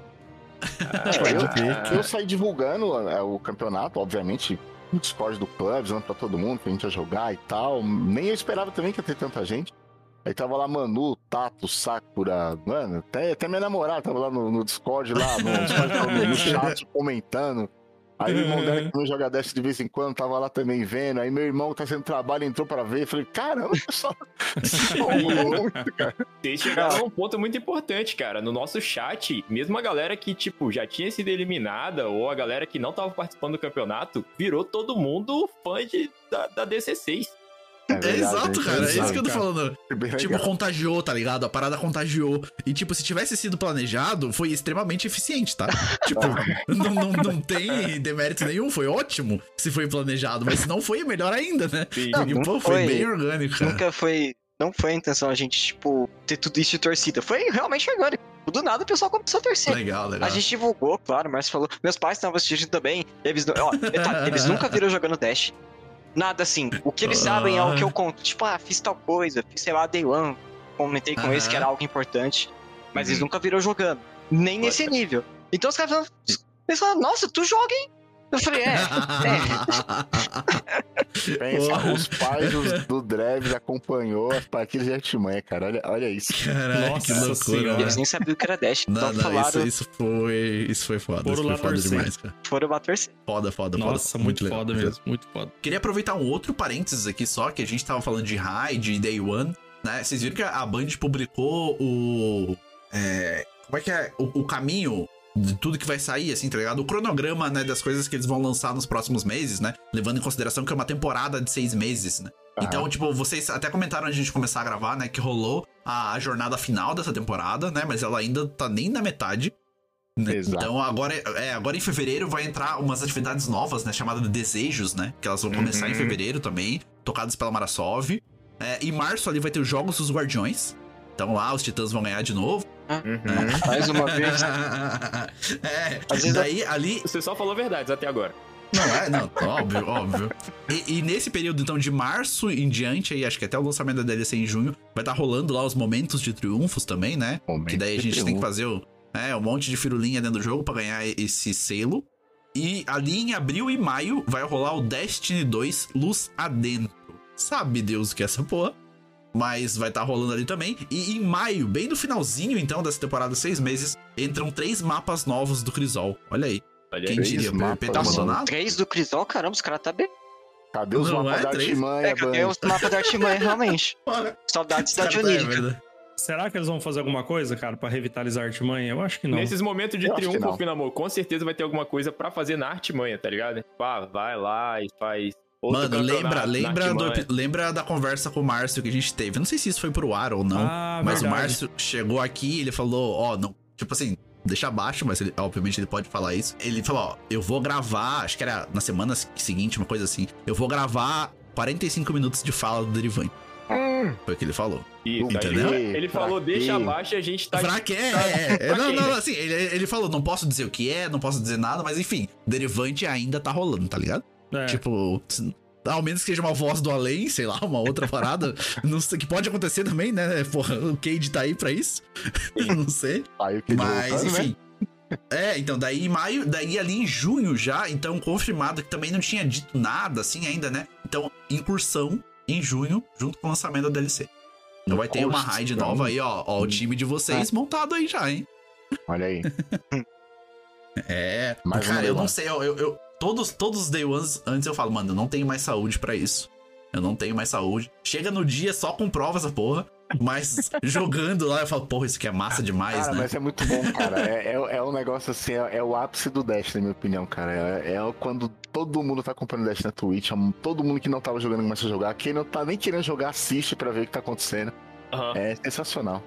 Tipo, eu, eu saí divulgando é, o campeonato, obviamente, no Discord do clube, dizendo pra todo mundo que a gente ia jogar e tal. Nem eu esperava também que ia ter tanta gente. Aí tava lá Manu, Tato, Sakura, mano, até, até minha namorada tava lá no, no Discord, lá no, Discord, no, no chat, comentando. Aí o irmão dela que não joga Dash de vez em quando tava lá também vendo. Aí meu irmão tá sendo trabalho entrou pra ver. Falei, caramba, pessoal. Vocês chegaram a um ponto muito importante, cara. No nosso chat, mesmo a galera que, tipo, já tinha sido eliminada, ou a galera que não tava participando do campeonato, virou todo mundo fã de, da, da DC6. É, verdade, exato, é cara. É isso exato, que eu tô falando. É Tipo, contagiou, tá ligado? A parada contagiou. E, tipo, se tivesse sido planejado, foi extremamente eficiente, tá? tipo, não, não, não tem demérito nenhum, foi ótimo se foi planejado, mas se não foi, é melhor ainda, né? Sim. Não, pô, foi foi. bem orgânico, cara. Nunca foi. Não foi a intenção a gente, tipo, ter tudo isso de torcida. Foi realmente orgânico. Do nada o pessoal começou a torcer. Legal, legal. A gente divulgou, claro, o Márcio falou. Meus pais estavam assistindo também. Eles, ó, detalhe, eles nunca viram jogando Dash. Nada assim. O que eles sabem é o que eu conto. Tipo, ah, fiz tal coisa, fiz, sei lá, Day One. Comentei com eles que era algo importante. Mas eles nunca viram jogando. Nem nesse nível. Então os caras falam, nossa, tu joga, hein? Eu falei, é. Pensa, Porra. os pais do, do Dreves acompanhou as partidas de artimanha, cara. Olha, olha isso. Caralho, Nossa que loucura? Eles nem sabiam o que era Dash. Não, Então não, falaram, isso, isso foi. Isso foi foda. Foram Isso lá foi foda torcer. demais, cara. foram lá torcer. Foda, foda, Nossa, foda. muito, legal. foda mesmo. Muito foda. Queria aproveitar um outro parênteses aqui só, que a gente tava falando de High, de Day One, né? Vocês viram que a Band publicou o. é, como é que é? O, o caminho de tudo que vai sair, assim, tá ligado? O cronograma, né, das coisas que eles vão lançar nos próximos meses, né? Levando em consideração que é uma temporada de seis meses, né? Então, tipo, vocês até comentaram antes de a gente começar a gravar, né? Que rolou a, a jornada final dessa temporada, né? Mas ela ainda tá nem na metade. né? Exato. Então agora, é, agora em fevereiro vai entrar umas atividades novas, né? Chamadas de Desejos, né? Que elas vão começar em Uhum. fevereiro também, tocadas pela Marasov. É, em março ali vai ter os Jogos dos Guardiões. Então lá os Titãs vão ganhar de novo. Uhum. Mais uma vez. é, Às vezes daí ali. Você só falou verdades até agora. Não, é, não, óbvio, óbvio. E, e nesse período, então, de março em diante, aí, acho que até o lançamento da DLC em junho, vai estar rolando lá os momentos de triunfos também, né? Momento Que daí a gente tem que fazer o, é, um monte de firulinha dentro do jogo pra ganhar esse selo. E ali em abril e maio vai rolar o Destiny 2 Luz Adentro. Sabe Deus o que é essa porra. Mas vai estar rolando ali também. E em maio, bem no finalzinho então dessa temporada, seis meses, entram três mapas novos do Crisol. Olha aí. Olha Quem diria? mapas Perpetuo novos. abandonado? Três do Crisol, caramba, os caras tá bem. Cadê os Não, mapas é da artimanha, É, cadê os mapas da Artimanha, realmente? Saudades da Cara, é Dionírica. verdade. Será que eles vão fazer alguma coisa, cara, pra revitalizar a artimanha? Eu acho que não. Nesses momentos de Eu triunfo. Finamor, com certeza vai ter alguma coisa pra fazer na artimanha, tá ligado? Ah, vai lá e faz. Outro Mano, lembra, lembra, do lembra da conversa com o Márcio que a gente teve. Eu não sei se isso foi pro ar ou não. Ah, mas o verdade. Márcio chegou aqui e ele falou, ó, não. Tipo assim, deixa abaixo, mas ele, obviamente ele pode falar isso. Ele falou, ó, eu vou gravar, acho que era na semana seguinte, uma coisa assim. Eu vou gravar 45 minutos de fala do Derivante. Foi o que ele falou. Isso, Entendeu? ele, ele falou, quê? deixa abaixo e a gente tá. Pra quê? É, é, pra não, quê, não, assim, ele, ele falou, não posso dizer o que é, não posso dizer nada, mas enfim, Derivante ainda tá rolando, tá ligado? É. Tipo, ao menos que seja uma voz do além, sei lá, uma outra parada. não sei, que pode acontecer também, né? Porra, o Cade tá aí pra isso. não sei. Aí ele Mas, voltando, né? enfim. É, então, daí em maio, daí ali em junho já, então confirmado que também não tinha dito nada assim ainda, né? Então, incursão em junho, junto com o lançamento da DLC. Então vai ter uma raid nova aí, ó. Ó, o time de vocês montado aí já, hein? Olha aí. É, Mais cara, eu não sei, eu, eu, eu- todos, todos os Day Ones, antes eu falo, mano, eu não tenho mais saúde pra isso. Eu não tenho mais saúde. Chega no dia, só comprova essa porra. Mas jogando lá, eu falo, porra, isso aqui é massa demais, Cara, né? mas é muito bom, cara. É, é, é um negócio assim, é, é o ápice do Dash, na minha opinião, cara. É, é quando todo mundo tá comprando Dash na Twitch, é todo mundo que não tava jogando começa a jogar. Quem não tá nem querendo jogar, assiste pra ver o que tá acontecendo. Aham. É sensacional.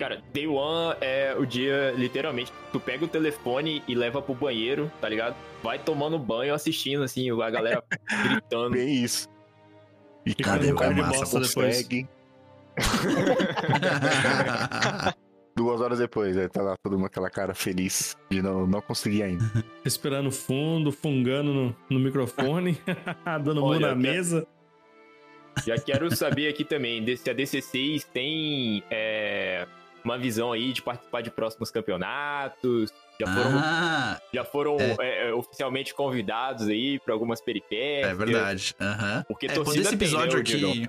Cara, Day One é o dia, literalmente, tu pega o telefone e leva pro banheiro, tá ligado? Vai tomando banho assistindo, assim, a galera gritando. Bem isso. E Fica cada bosta depois. consegue. Duas horas depois, aí tá lá todo mundo com aquela cara feliz de não, não conseguir ainda. Respirando fundo, fungando no, no microfone, dando Olha, na mesa. Já quero saber aqui também, se a DC6 tem é, uma visão aí de participar de próximos campeonatos. Já foram, Ah, já foram é. é, é, oficialmente convidados aí para algumas peripécias. é verdade. Aham. Porque É, torcida esse tem, né, episódio ô, Diegão? aqui.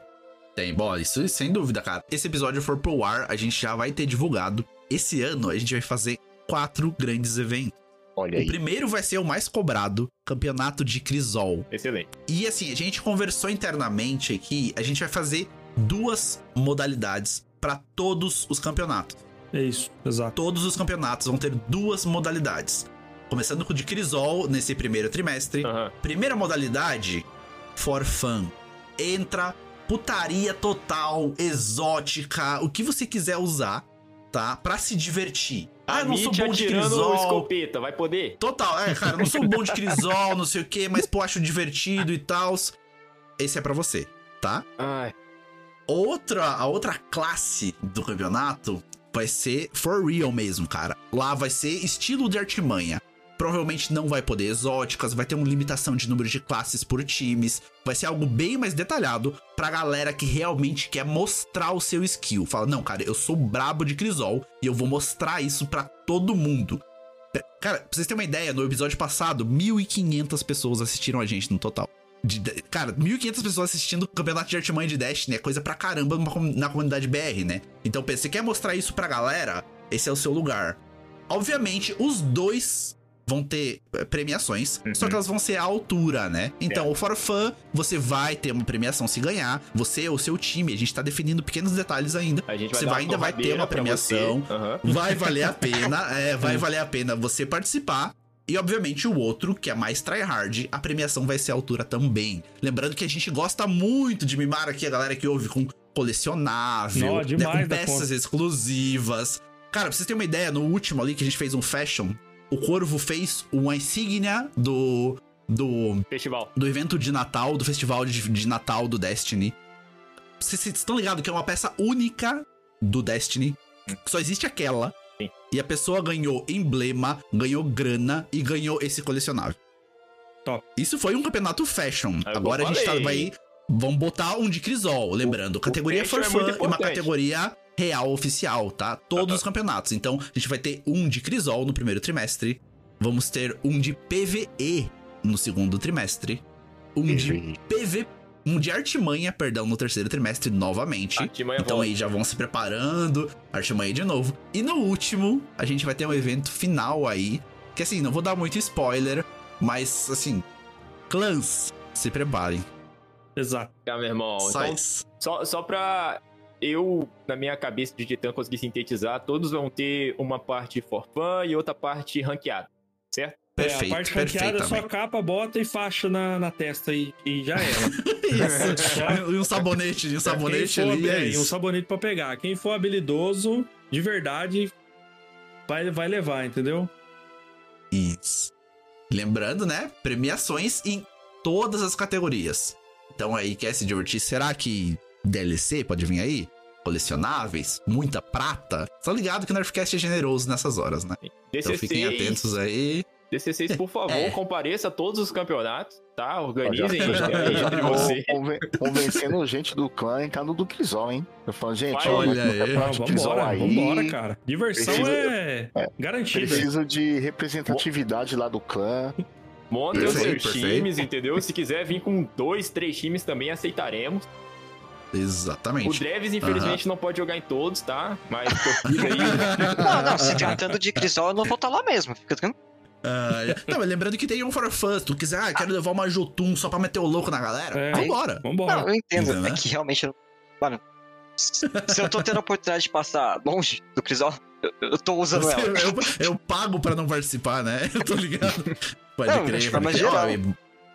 Tem, bom, isso sem dúvida, cara. Esse episódio for pro ar, a gente já vai ter divulgado. Esse ano a gente vai fazer quatro grandes eventos. Olha O aí. primeiro vai ser o mais cobrado, Campeonato de Crisol. Excelente. E assim, a gente conversou internamente aqui, a gente vai fazer duas modalidades para todos os campeonatos. É isso, exato. Todos os campeonatos vão ter duas modalidades. Começando com o de Crisol nesse primeiro trimestre. Aham. Primeira modalidade, for fun. Entra putaria total, exótica, o que você quiser usar, tá? Pra se divertir. Ah, eu não sou bom de Crisol. escopeta, vai poder? Total, é, cara, eu não sou bom de Crisol, não sei o que, mas pô, acho divertido e tal. Esse é pra você, tá? Ai, Outra, a outra classe do campeonato vai ser for real mesmo, cara. Lá vai ser estilo de artimanha. Provavelmente não vai poder exóticas, vai ter uma limitação de número de classes por times. Vai ser algo bem mais detalhado pra galera que realmente quer mostrar o seu skill. Fala, não, cara, eu sou brabo de Crisol e eu vou mostrar isso pra todo mundo. Cara, pra vocês terem uma ideia, no episódio passado, 1.500 pessoas assistiram a gente no total. De- de- cara, 1.500 pessoas assistindo o campeonato de artimanha de Destiny é coisa pra caramba na comunidade BR, né? Então, pensa, você quer mostrar isso pra galera? Esse é o seu lugar. Obviamente, os dois vão ter eh, premiações, só que elas vão ser à altura, né? Então, o For Fun, você vai ter uma premiação se ganhar. Você ou seu time, a gente tá definindo pequenos detalhes ainda. a gente vai Você vai- ainda vai ter uma premiação. Aham. Vai valer a pena, é, vai valer a pena você participar. E obviamente o outro, que é mais tryhard, a premiação vai ser à altura também. Lembrando que a gente gosta muito de mimar aqui a galera que ouve com colecionável, né, demais com da peças exclusivas. Cara, pra vocês terem uma ideia, no último ali que a gente fez um fashion, o Corvo fez uma insígnia do do, Festival. do evento de Natal, do festival de, de Natal do Destiny. Vocês vocês estão ligados que é uma peça única do Destiny? Que só existe aquela. E a pessoa ganhou emblema, ganhou grana e ganhou esse colecionável. Top. Isso foi um campeonato fashion. É o que Agora eu a gente tá, vai. Vamos botar um de Crisol, lembrando. categoria fashion for é fun e uma categoria real oficial, tá? Todos os campeonatos. Então, a gente vai ter um de Crisol no primeiro trimestre. Vamos ter um de PVE no segundo trimestre. Um de PV. Um de artimanha, perdão, no terceiro trimestre novamente. Artimanha então volta. aí já vão se preparando, artimanha de novo. E no último, a gente vai ter um evento final aí. Que assim, não vou dar muito spoiler, mas assim, clãs, se preparem. Exato. Tá, meu irmão. Então, Sites. só, só pra eu, na minha cabeça de titã, conseguir sintetizar, todos vão ter uma parte for fun e outra parte ranqueada? Perfeito, é, a parte perfeito ranqueada é só capa, bota e faixa na, na testa e, e já era. Isso. e um sabonete, e um sabonete Quem for ali, é bem, um isso. sabonete pra pegar. Quem for habilidoso, de verdade, vai, vai levar, entendeu? Isso. Lembrando, né? Premiações em todas as categorias. Então aí, quer se divertir? Será que DLC pode vir aí? Colecionáveis? Muita prata? Tá ligado que o Nerfcast é generoso nessas horas, né? Então fiquem atentos aí. DC6, por favor, É. compareça a todos os campeonatos, tá? Já- Organizem já- aí já entre você. conven- Convencendo gente do clã e tá no do Crisol, hein? Eu falo, gente, Vai, ó, olha aí. Crisol vambora, aí, vambora, cara. Diversão Precisa- é, garantida. Preciso de representatividade lá do clã. Montem os seus perfeito. times, entendeu? Se quiser vir com dois, três times também aceitaremos. O Exatamente. Dreves, infelizmente, não pode jogar em todos, tá? Mas torcida aí. Não, não, se tratando de Crisol, eu não vou estar lá mesmo. Fica tranquilo. Ah, não, mas lembrando que tem um for fun. Se tu quiser, ah, quero levar uma Jotun só pra meter o louco na galera, É. vambora. Vambora. Não, eu entendo. É né? que realmente. eu- Mano, se eu tô tendo a oportunidade de passar longe do Crisol, eu, eu tô usando Você- ela. eu, eu pago pra não participar, né? Eu tô ligado. Pode Não, crer, crer. geral.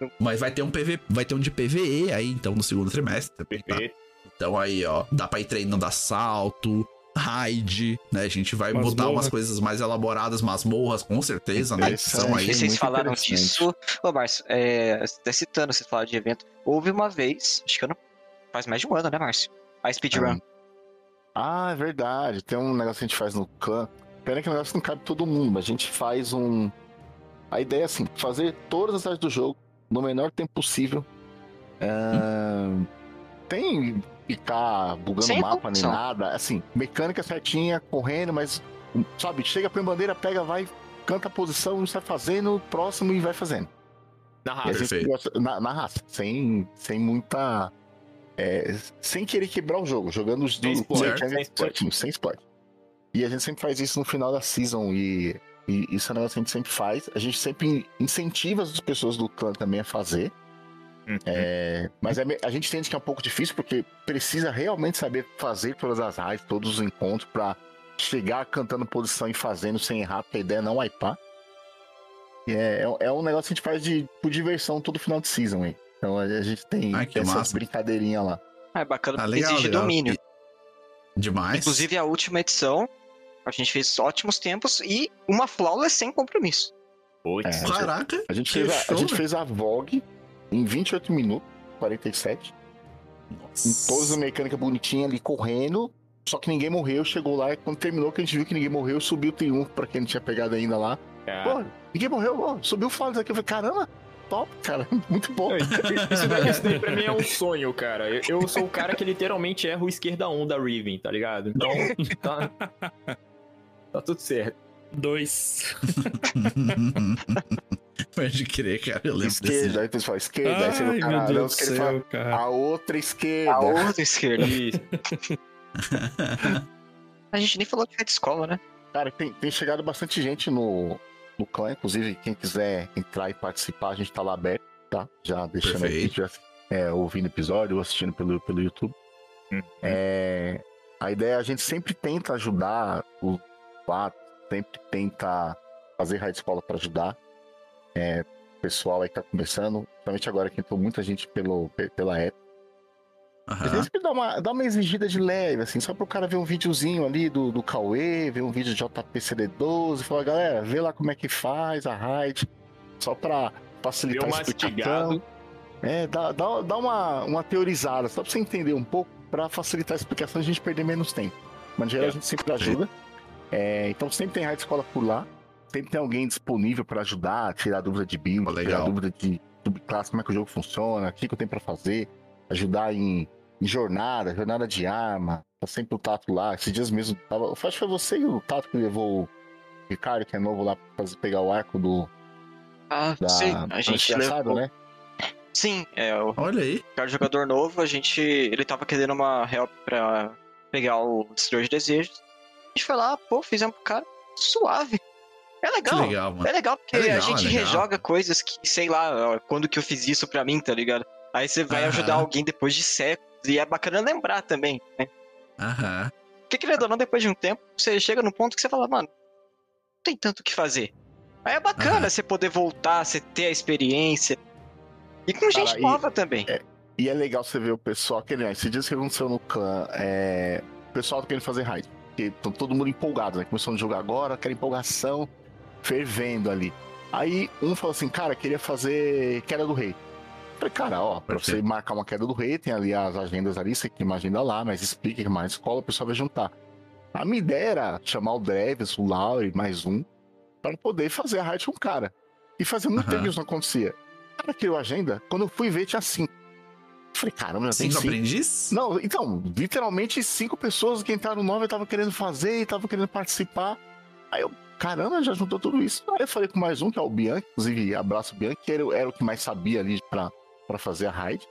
Ó, Mas vai ter um PV, vai ter um de PVE aí, então, no segundo trimestre. tá? Perfeito. Então aí, ó, dá pra ir treinando assalto, raid, né? A gente vai Masmorra. botar umas coisas mais elaboradas, masmorras, com certeza, né? Que são Não aí. sei se vocês muito falaram disso. Ô, Márcio, é, até citando, vocês falaram de evento. Houve uma vez, acho que eu não. Faz mais de um ano, né, Márcio? A speedrun. Ah, é verdade. Tem um negócio que a gente faz no clã. Pena que o negócio não cabe todo mundo, mas a gente faz um. A ideia é assim: fazer todas as áreas do jogo no menor tempo possível. Ah, Tem ficar bugando Sem o mapa nem nada. Assim, mecânica certinha, correndo, mas, sabe, chega pra bandeira, pega, vai, canta a posição, sai fazendo, próximo e vai fazendo. Na raça. gosta- na, na raça, sem, sem muita. é, sem querer quebrar o jogo, jogando os Sem do spoiler, mecânica sem certinho, sem spoiler. E a gente sempre faz isso no final da season e, e isso é um negócio que a gente sempre faz. A gente sempre incentiva as pessoas do clã também a fazer. Uhum. É, mas é a gente entende que é um pouco difícil porque precisa realmente saber fazer todas as raids, todos os encontros pra chegar cantando posição e fazendo sem errar, porque a ideia é não wipear. É, é, é um negócio que a gente faz de, por diversão todo final de season aí. Então a, a gente tem Ai, que essas massa. brincadeirinhas lá. Ah, é bacana Ah, porque legal, exige legal. domínio. Demais. Inclusive, a última edição, a gente fez ótimos tempos e uma flawless sem compromisso. Putz. É. Caraca. A gente, fez a, a gente fez a Vogue em 28 minutos, 47. Com todas as mecânicas bonitinhas ali correndo. Só que ninguém morreu, chegou lá e quando terminou que a gente viu que ninguém morreu, subiu o triunfo pra quem não tinha pegado ainda lá. Pô, ninguém morreu, ó, subiu o Flawless aqui. Eu falei, caramba, top, cara, muito bom. Isso daí, isso daí pra mim é um sonho, cara. Eu, eu sou o cara que literalmente erra o esquerda 1 da Riven, tá ligado? Então, tá, tá tudo certo. Dois. Pode crer, cara. Eu lembro desse. Esquerda, aí você fala esquerda, aí você Ai, o cara, meu Deus do que ele fala, céu, cara. a outra esquerda. A outra esquerda. A gente nem falou de de escola, né? Cara, tem, tem chegado bastante gente no, no clã, inclusive quem quiser entrar e participar, a gente tá lá aberto, tá? Já deixando aqui, Perfeito. já, é, ouvindo episódio ou assistindo pelo, pelo YouTube. Hum. É, a ideia é a gente sempre tenta ajudar o quatro, sempre tenta fazer raid escola para ajudar. É, o pessoal aí que tá começando, principalmente agora que entrou muita gente pelo, pe- pela app. Gente Aham. sempre dá uma, dá uma exigida de leve, assim, só pro cara ver um videozinho ali do, do Cauê, ver um vídeo de JPCD12, falar, galera, vê lá como é que faz a raid, só pra facilitar Deu a explicação. mastigado. É, dá, dá, dá uma, uma teorizada, só pra você entender um pouco, pra facilitar a explicação e a gente perder menos tempo. Mas, geral, a gente sempre ajuda. É, então, sempre tem raid escola por lá, sempre tem alguém disponível pra ajudar, tirar dúvida de build, tirar dúvida de subclasse, como é que o jogo funciona, o que, que eu tenho pra fazer, ajudar em, em jornada, jornada de arma, tá sempre o Tato lá. Esses dias mesmo, tava, acho que foi você e o Tato que levou o Ricardo, que é novo lá, pra fazer, pegar o arco do, Ah, da sim, a gente levou. né? Sim, é, o Olha aí. cara jogador novo, a gente. Ele tava querendo uma help pra pegar o Destruidor de Desejos. A gente foi lá, pô, fizemos pro cara suave. É legal. legal, mano. É legal porque É legal, a gente é rejoga coisas que, sei lá, quando que eu fiz isso pra mim, tá ligado? Aí você vai Aham. ajudar alguém depois de séculos. E é bacana lembrar também, né? Aham. Porque querendo ou não, depois de um tempo, você chega num ponto que você fala, mano, não tem tanto o que fazer. Aí é bacana Aham. você poder voltar, você ter a experiência. E com gente Cara, e- nova também. E é legal você ver o pessoal, que né, esse dia que aconteceu no clã, é, o pessoal tá querendo fazer raid. Porque estão todo mundo empolgado, né? Começando a jogar agora, aquela empolgação fervendo ali. Aí um falou assim, cara, queria fazer queda do rei. Eu Falei, cara, ó, pra Perfeito. você marcar uma queda do rei, tem ali as agendas ali, você tem uma agenda lá, mas explica que mais escola, o pessoal vai juntar. A minha ideia era chamar o Dreves, o Lauri, mais um, para poder fazer a raid com o cara. E fazia muito Aham. tempo que isso não acontecia. O cara criou a agenda, quando eu fui ver, tinha cinco. Eu falei, caramba, tem Cinco cinco. aprendiz? Não, então, literalmente cinco pessoas que entraram nova estavam querendo fazer e estavam querendo participar. Aí eu, caramba, já juntou tudo isso. Aí eu falei com mais um, que é o Bianchi, inclusive abraço o Bianchi, que era, era o que mais sabia ali pra, pra fazer a raid.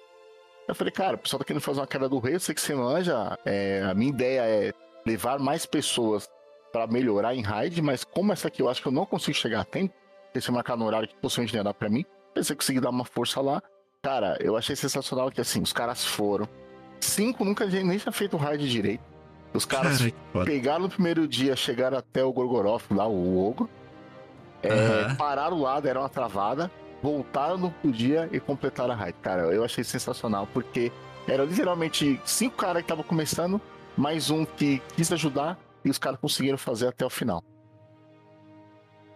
Eu falei, cara, o pessoal tá querendo fazer uma queda do rei, eu sei que você manja. é, a minha ideia é levar mais pessoas pra melhorar em raid, mas como essa aqui eu acho que eu não consigo chegar a tempo, se você marcar no horário que possivelmente não dar pra mim, se você conseguir dar uma força lá. Cara, eu achei sensacional que assim, os caras foram. Cinco nunca nem tinha feito raid direito. Os caras Cara, pegaram no primeiro dia, chegaram até o Gorgoroth, lá, o ogro. É, Aham. Pararam lá, deram uma travada, voltaram no outro dia e completaram a raid. Cara, eu achei sensacional, porque era literalmente cinco caras que estavam começando, mais um que quis ajudar, e os caras conseguiram fazer até o final.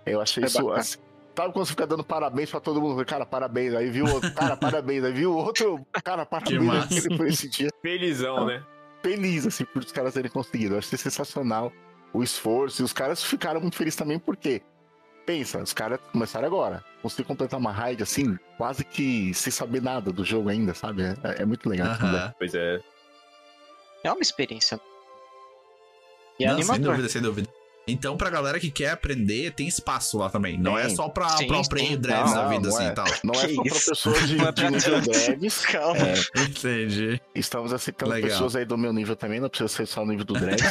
Eu achei É isso. assim, Sabe quando você fica dando parabéns pra todo mundo? Cara, parabéns. Aí viu o outro, cara, parabéns. Aí viu o outro, cara, parabéns. foi esse dia Felizão, né? Feliz, assim, por os caras terem conseguido. Eu achei sensacional o esforço. E os caras ficaram muito felizes também, porque, pensa, os caras começaram agora. Conseguir completar uma raid, assim, quase que sem saber nada do jogo ainda, sabe? É, é muito legal. Aham. Pois é. É uma experiência. E é Não, sem animador. dúvida, sem dúvida. Então, pra galera que quer aprender, tem espaço lá também. Não é só pra, Sim, pra sim. play dreads da vida, não assim é. e tal. Não é Que só pra isso? pessoas de, é de pra nível dreads. Calma. É, Entendi. estamos aceitando Legal. pessoas aí do meu nível também, não precisa ser só o nível do dread.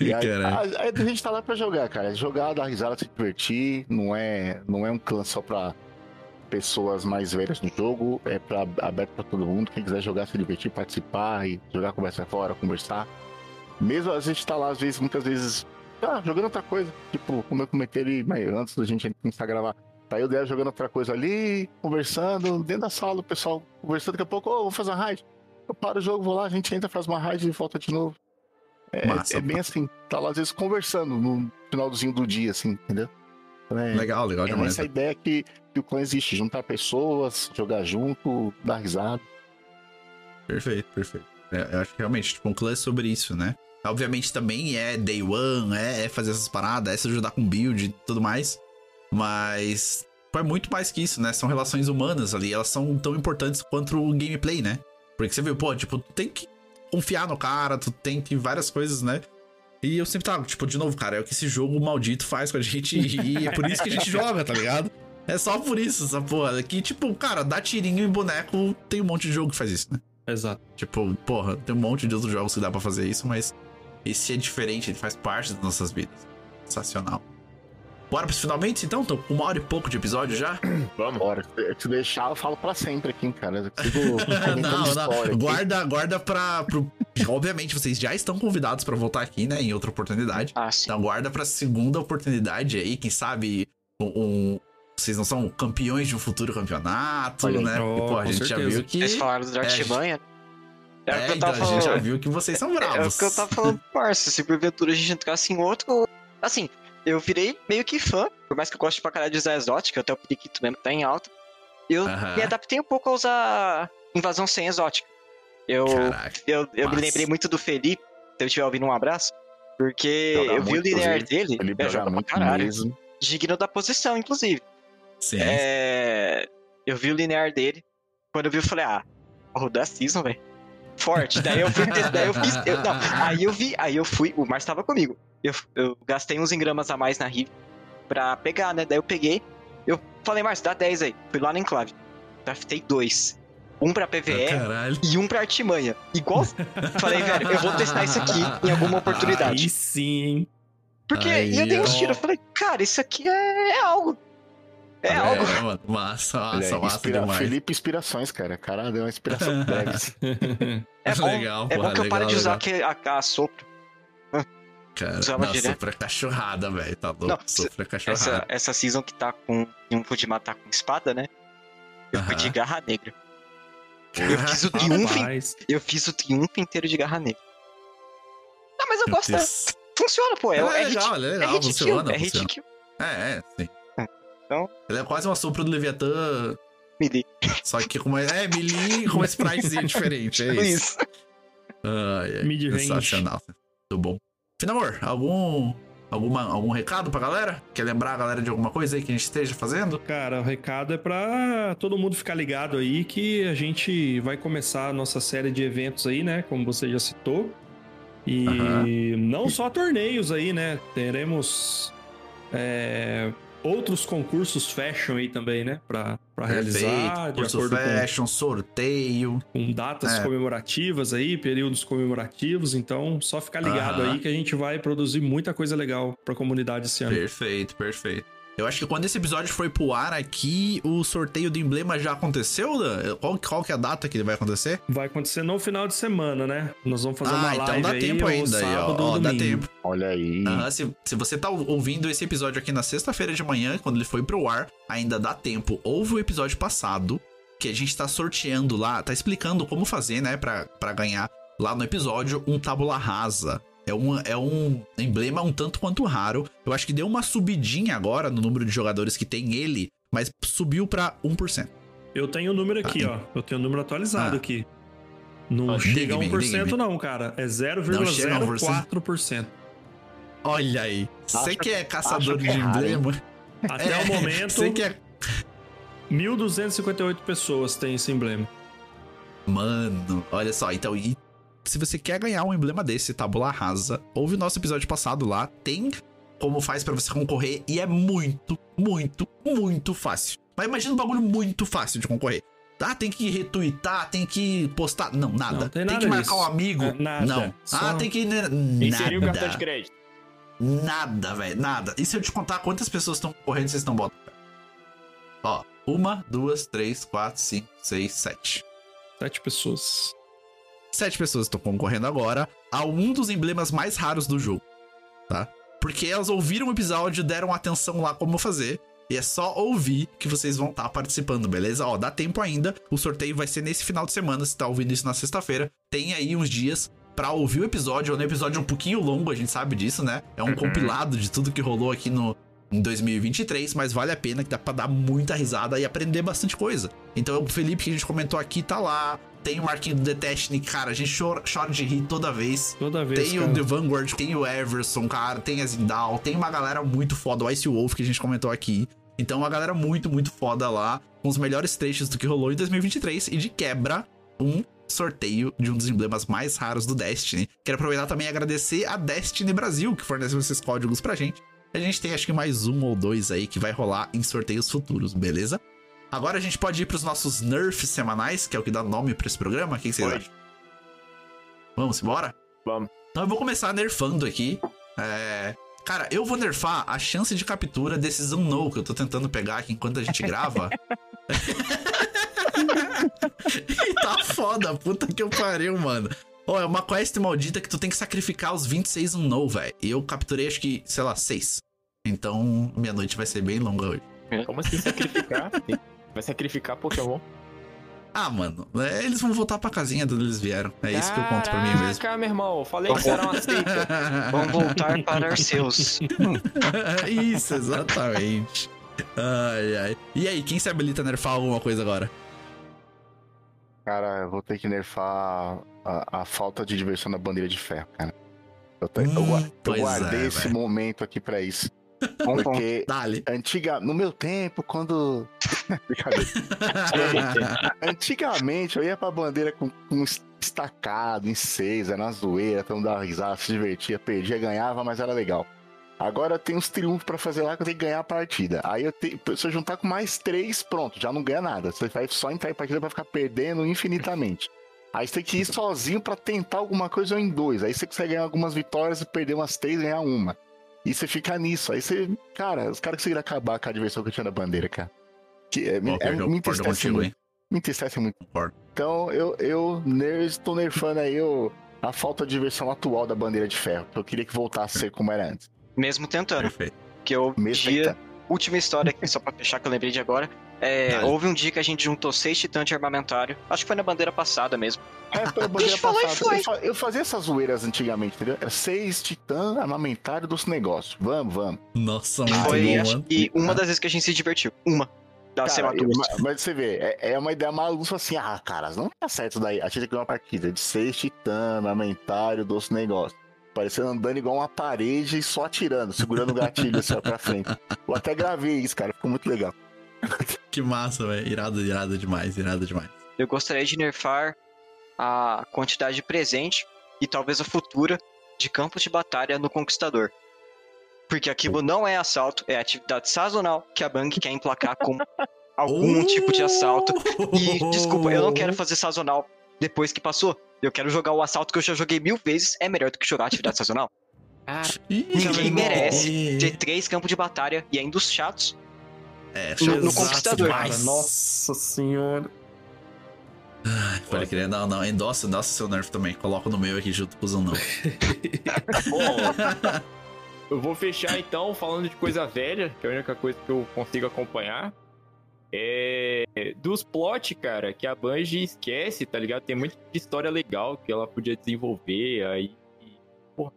E aí, Caralho. a, a gente tá lá pra jogar, cara. Jogar, dar risada, se divertir. Não é, não é um clã só pra pessoas mais velhas no jogo. É pra, aberto pra todo mundo. Quem quiser jogar, se divertir, participar e jogar conversa fora, conversar. Mesmo a gente tá lá, às vezes, muitas vezes, ah, jogando outra coisa. Tipo, como eu comentei ali, mas antes da gente começar a gravar. Tá eu dela jogando outra coisa ali, conversando, dentro da sala, o pessoal conversando, daqui a pouco, ô, vou fazer uma raid. Eu paro o jogo, vou lá, a gente entra, faz uma raid e volta de novo. É, Massa, é bem assim, tá lá às vezes conversando no finalzinho do dia, assim, entendeu? Então, é, Legal, legal é demais. essa ideia que, que o clã existe, juntar pessoas, jogar junto, dar risada. Perfeito, perfeito. É, eu acho que realmente, tipo, um clã é sobre isso, né? Obviamente também é day one, é, é fazer essas paradas, é se ajudar com build e tudo mais. Mas é muito mais que isso, né? São relações humanas ali, elas são tão importantes quanto o gameplay, né? Porque você viu, pô, tipo, tu tem que confiar no cara, tu tem que várias coisas, né? E eu sempre tava, tipo, de novo, cara, é o que esse jogo maldito faz com a gente e é por isso que a gente joga, tá ligado? É só por isso, essa porra. Que, tipo, cara, dá tirinho em boneco, tem um monte de jogo que faz isso, né? Exato. Tipo, porra, tem um monte de outros jogos que dá pra fazer isso, mas esse é diferente, ele faz parte das nossas vidas. Sensacional. Bora pros finalmente, então? Tô com uma hora e pouco de episódio já? Vamos. Bora, se se deixar, eu falo pra sempre aqui, cara. Eu sigo comentando não, história não. aqui. Guarda, guarda pra. Pro... Obviamente, vocês já estão convidados pra voltar aqui, né? Em outra oportunidade. Ah, sim. Então guarda pra segunda oportunidade aí, quem sabe um- vocês não são campeões de um futuro campeonato, Olha né? Oh, e, pô, a gente já certeza. viu que. Vocês falaram do Artimanha. É, o É, que eu então, tava a gente já falando. viu que vocês são É bravos. o que eu tava falando pro Parça. Se porventura a gente entrasse em outro. Assim, eu virei meio que fã. Por mais que eu goste pra caralho de usar exótica, até o periquito mesmo tá em alta. Eu Aham. me adaptei um pouco a usar invasão sem exótica. Eu, Caraca. eu, eu me lembrei muito do Felipe. Se eu estiver ouvindo um abraço. Porque eu vi o linear dele. Ele é, joga pra muito caralho. mesmo. Digno da posição, inclusive. Sim. É, eu vi o linear dele. Quando eu vi, eu falei, ah, vou rodar season, velho. Forte. Daí eu fui. daí eu fiz. eu- não, aí eu vi, aí eu fui. O Márcio tava comigo. Eu, eu gastei uns engramas a mais na Riv pra pegar, né? Daí eu peguei. Eu falei, Márcio, dá 10 aí. Fui lá na Enclave. Draftei dois. Um pra PVE Ah, Caralho. e um pra Artimanha. Igual. falei, velho, eu vou testar isso aqui em alguma oportunidade. Aí sim? Porque Aí, eu dei uns tiros. Eu falei, cara, isso aqui é, é algo. É algo. É, mano, massa, massa, aí, massa inspira- demais. Felipe Inspirações, cara. Cara, deu uma inspiração pro Dregs. É bom, legal, é bom que eu legal, pare de usar legal. a, a sopro. Cara, usava não, direto. sofre cachorrada, velho. Tá louco? Não, sofre Essa, cachorrada. essa season que tá com. Um Fujima tá com espada, né? Eu fui de Aham. garra negra. Eu fiz o triunfo. Eu fiz o triunfo inteiro de garra negra. Ah, mas eu meu gosto. né? Deus. Funciona, pô. É, é, é hit, legal, ela é é legal, hit kill. funciona, É hit funciona. kill. É, é, sim. Então- Ela é quase uma sopro do Leviatã, Melee. só que com uma. É, melee com uma spritezinha diferente. É Tudo isso. isso. Ai, ai, Mid-range. sensacional. Muito bom. Finamor, algum. Alguma, algum recado pra galera? Quer lembrar a galera de alguma coisa aí que a gente esteja fazendo? cara, o recado é pra todo mundo ficar ligado aí que a gente vai começar a nossa série de eventos aí, né? Como você já citou. E não só torneios aí, né? Teremos é, outros concursos fashion aí também, né? Pra, pra realizar, de Curso acordo com fashion, sorteio. com datas É. comemorativas aí, períodos comemorativos. Então, só ficar ligado Aham. aí que a gente vai produzir muita coisa legal pra comunidade esse ano. Perfeito, perfeito. Eu acho que quando esse episódio foi pro ar aqui, o sorteio do emblema já aconteceu, Dan? Qual, qual que é a data que ele vai acontecer? Vai acontecer no final de semana, né? Nós vamos fazer uma ah, live então dá aí, tempo ainda ó. sábado ou Ó, dá tempo. Olha aí. Se, se você tá ouvindo esse episódio aqui na sexta-feira de manhã, quando ele foi pro ar, ainda dá tempo. Houve o episódio passado, que a gente tá sorteando lá, tá explicando como fazer, né, pra, pra ganhar lá no episódio um tábula rasa. É um, é um emblema um tanto quanto raro. Eu acho que deu uma subidinha agora no número de jogadores que tem ele, mas subiu pra 1%. Eu tenho o número aqui, Ah, ó. Eu tenho o número atualizado Ah. aqui. Não Ah, chega a diga-me, 1% diga-me. não, cara. É Não chega a 0,04%. Olha aí. Você que é caçador que de é hein? emblema. Até É, o momento, Você que é 1.258 pessoas têm esse emblema. Mano, olha só, então, e se você quer ganhar um emblema desse, tabula rasa, ouve o nosso episódio passado lá, tem como faz para você concorrer e é muito, muito, muito fácil. Mas imagina um bagulho muito fácil de concorrer. Ah, tem que retweetar, tem que postar. Não, nada. Não, tem tem, nada que marcar disso. um amigo. É, nada. Não. Só- Ah, tem que. Nada. Inserir o cartão de crédito. Nada, velho. Nada. E se eu te contar quantas pessoas estão correndo, vocês estão botando? Ó, uma, duas, três, quatro, cinco, seis, sete. Sete pessoas. Sete pessoas estão concorrendo agora a um dos emblemas mais raros do jogo, tá? Porque elas ouviram o episódio, deram atenção lá como fazer. E é só ouvir que vocês vão estar participando, beleza? Ó, dá tempo ainda. O sorteio vai ser nesse final de semana. Se tá ouvindo isso na sexta-feira, tem aí uns dias pra ouvir o episódio. É um episódio um pouquinho longo, a gente sabe disso, né? É um compilado de tudo que rolou aqui no em 2023, mas vale a pena que dá pra dar muita risada e aprender bastante coisa. Então o Felipe que a gente comentou aqui tá lá. Tem o Marquinho do The cara, a gente chora, chora de rir toda vez. Toda vez, Tem cara. o The Vanguard, tem o Everson, cara, tem a Zindal, tem uma galera muito foda, o Ice Wolf que a gente comentou aqui. Então, uma galera muito, muito foda lá, com os melhores trechos do que rolou em 2023 e de quebra, um sorteio de um dos emblemas mais raros do Destiny. Quero aproveitar também e agradecer a Destiny Brasil, que forneceu esses códigos pra gente. A gente tem acho que mais um ou dois aí que vai rolar em sorteios futuros, beleza? Agora a gente pode ir pros nossos nerfs semanais, que é o que dá nome pra esse programa. O que que vocês acham? Vamos embora? Vamos. Então eu vou começar nerfando aqui. É... Cara, eu vou nerfar a chance de captura desses unknown que eu tô tentando pegar aqui enquanto a gente grava. e tá foda, puta que eu pariu, mano. Ó, é uma quest maldita que tu tem que sacrificar os 26 unknown, velho. E eu capturei acho que, sei lá, 6. Então, minha noite vai ser bem longa hoje. Como assim sacrificar? Vai sacrificar Pokémon? Ah, mano, é, eles vão voltar pra casinha de onde eles vieram. É isso que eu conto pra mim mesmo. Caraca, meu irmão. Falei que você era uma seita. Vamos voltar para Arceus. Isso, exatamente. Ai, ai. E aí, quem se habilita a nerfar alguma coisa agora? Cara, eu vou ter que nerfar a, a falta de diversão na bandeira de ferro, cara. Eu, eu Hum, eu pois guardei é, esse velho. momento aqui pra isso. Bom. Porque Dale. antiga, no meu tempo, quando. Antigamente eu ia pra bandeira com, com um estacado em seis, era uma zoeira, todo mundo dava risada, se divertia, perdia, ganhava, mas era legal. Agora tem uns triunfos pra fazer lá que eu tenho que ganhar a partida. Aí eu tenho, se eu juntar com mais três, pronto, já não ganha nada. Você vai só entrar em partida pra ficar perdendo infinitamente. Aí você tem que ir sozinho pra tentar alguma coisa ou em dois. Aí você consegue ganhar algumas vitórias e perder umas três e ganhar uma. E você fica nisso. Aí você. Cara, os caras conseguiram acabar com a diversão que eu tinha na bandeira, cara. Que é, é, eu me entristece contigo, muito. hein? Me entristece muito. Concordo. Então eu, eu estou nerfando aí o- a falta de diversão atual da bandeira de ferro. Eu queria que voltasse a ser como era antes. Mesmo tentando. Perfeito. Que eu Mesmo dia. tentando. Última história aqui, só pra fechar, que eu lembrei de agora. É, houve um dia que a gente juntou seis titãs de armamentário. Acho que foi na bandeira passada mesmo. É, pela bandeira e foi. Eu, fa- eu fazia essas zoeiras antigamente, entendeu? Era seis titã armamentário dos negócios. Vamos, vamos. Nossa, muito Foi, bom, que uma das vezes que a gente se divertiu. Uma. Da Cara, eu- mas- você vê, é, é uma ideia maluca assim, ah, caras, não tá certo isso daí. A gente tem que uma partida de seis titã, armamentário, dos negócios. Parecendo andando igual uma parede e só atirando, segurando o gatilho assim ó, pra frente. Eu até gravei isso, cara, ficou muito legal. Que massa, velho. Irado, irado demais, irado demais. Eu gostaria de nerfar a quantidade de presente e talvez a futura de campos de batalha no Conquistador. Porque aquilo não é assalto, é atividade sazonal que a Bang quer emplacar com algum tipo de assalto. E, desculpa, eu não quero fazer sazonal depois que passou. Eu quero jogar o assalto que eu já joguei mil vezes, é melhor do que jogar atividade sazonal. Ih, Ninguém merece. Ter três campos de batalha e ainda os chatos. É, no- no Conquistador. Cara, nossa senhora. Ai, Pode crer, não, não. Endossa, endossa seu nerf também. Coloca no meu aqui junto com o não. Bom, eu vou fechar então falando de coisa velha, que é a única coisa que eu consigo acompanhar. É. Dos plot, cara, que a Bungie esquece, tá ligado? Tem muita história legal que ela podia desenvolver, aí. Porra,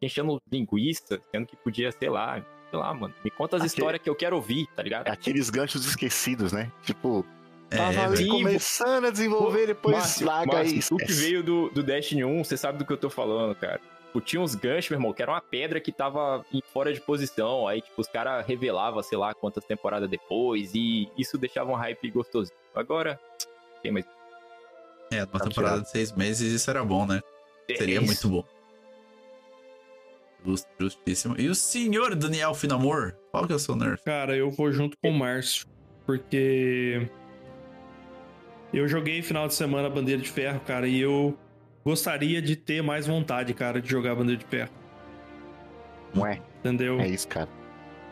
enchendo linguiça, sendo que podia, sei lá, sei lá, mano. Me conta as Aquele- histórias que eu quero ouvir, tá ligado? Aqueles ganchos esquecidos, né? Tipo, É, tava ali velho. começando a desenvolver, depois Márcio, larga Márcio, aí. tu que veio do, do Destiny 1, você sabe do que eu tô falando, cara. Tipo, tinha uns ganchos, meu irmão, que era uma pedra que tava em fora de posição. Aí, tipo, os caras revelavam, sei lá, quantas temporadas depois. E isso deixava um hype gostosinho. Agora, tem mais. É, uma Tá temporada tirado. de seis meses, isso era bom, né? Seria É isso. muito bom. Justíssimo. E o senhor Daniel Finamor? Qual que é o seu nerf? Cara, eu vou junto com o Márcio, porque eu joguei final de semana Bandeira de Ferro, cara, e eu gostaria de ter mais vontade, cara, de jogar Bandeira de Ferro, Não é? entendeu? É isso, cara.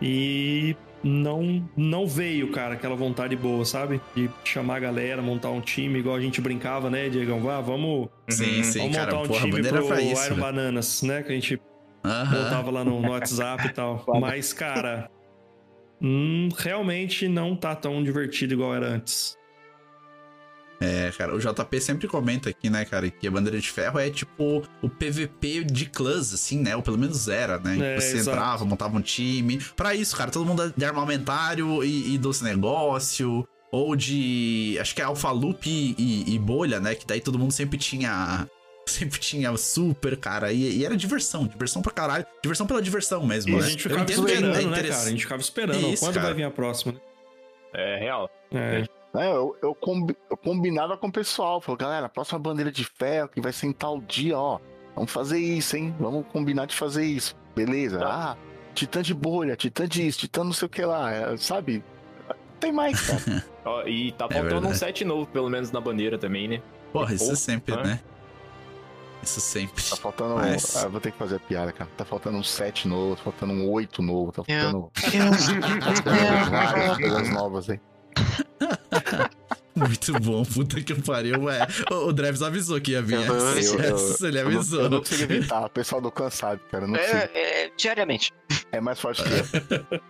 E não não veio, cara, aquela vontade boa, sabe? De chamar a galera, montar um time, igual a gente brincava, né, Diegão? Ah, vamos, Sim, sim, vamos cara. montar um Porra, time pro isso. Iron velho. Bananas, né? Que a gente Aham. botava lá no, no WhatsApp e tal. Mas, cara, hum, realmente não tá tão divertido igual era antes. É, cara, o JP sempre comenta aqui, né, cara, que a bandeira de ferro é tipo o PVP de clãs, assim, né? Ou pelo menos era, né? É, você exato. entrava, montava um time. Pra isso, cara, todo mundo de armamentário e, e doce negócio. Ou de. Acho que é Alpha Loop e, e- e bolha, né? Que daí todo mundo sempre tinha. Sempre tinha super, cara. E, e era diversão, diversão pra caralho. Diversão pela diversão mesmo, E né? a gente Eu ficava entendo que é esperando, né, cara? A gente ficava esperando. Isso, Quando cara. vai vir a próxima, né? É real. É. É, eu, eu, combi- eu combinava com o pessoal. Falou, galera, a próxima bandeira de ferro que vai ser em tal dia, ó. Vamos fazer isso, hein? Vamos combinar de fazer isso. Beleza? Ah, titã de bolha, titã disso, titã não sei o que lá. é, sabe? Tem mais, cara. Ó, e tá É faltando um verdade. set novo, pelo menos na bandeira também, né? Porra, isso Pô, sempre, né? né? Isso sempre. Tá faltando. Mas- Ah, vou ter que fazer a piada, cara. Tá faltando um 7 novo, tá faltando um 8 novo, tá faltando várias coisas novas aí. Muito bom, puta que pariu. É, o, o Dreves avisou que ia vir. Eu- eu- essa, eu- essa ele Eu não, avisou. eu não consigo evitar, o pessoal do sabe, cara. eu Não. É, é, diariamente. É mais forte que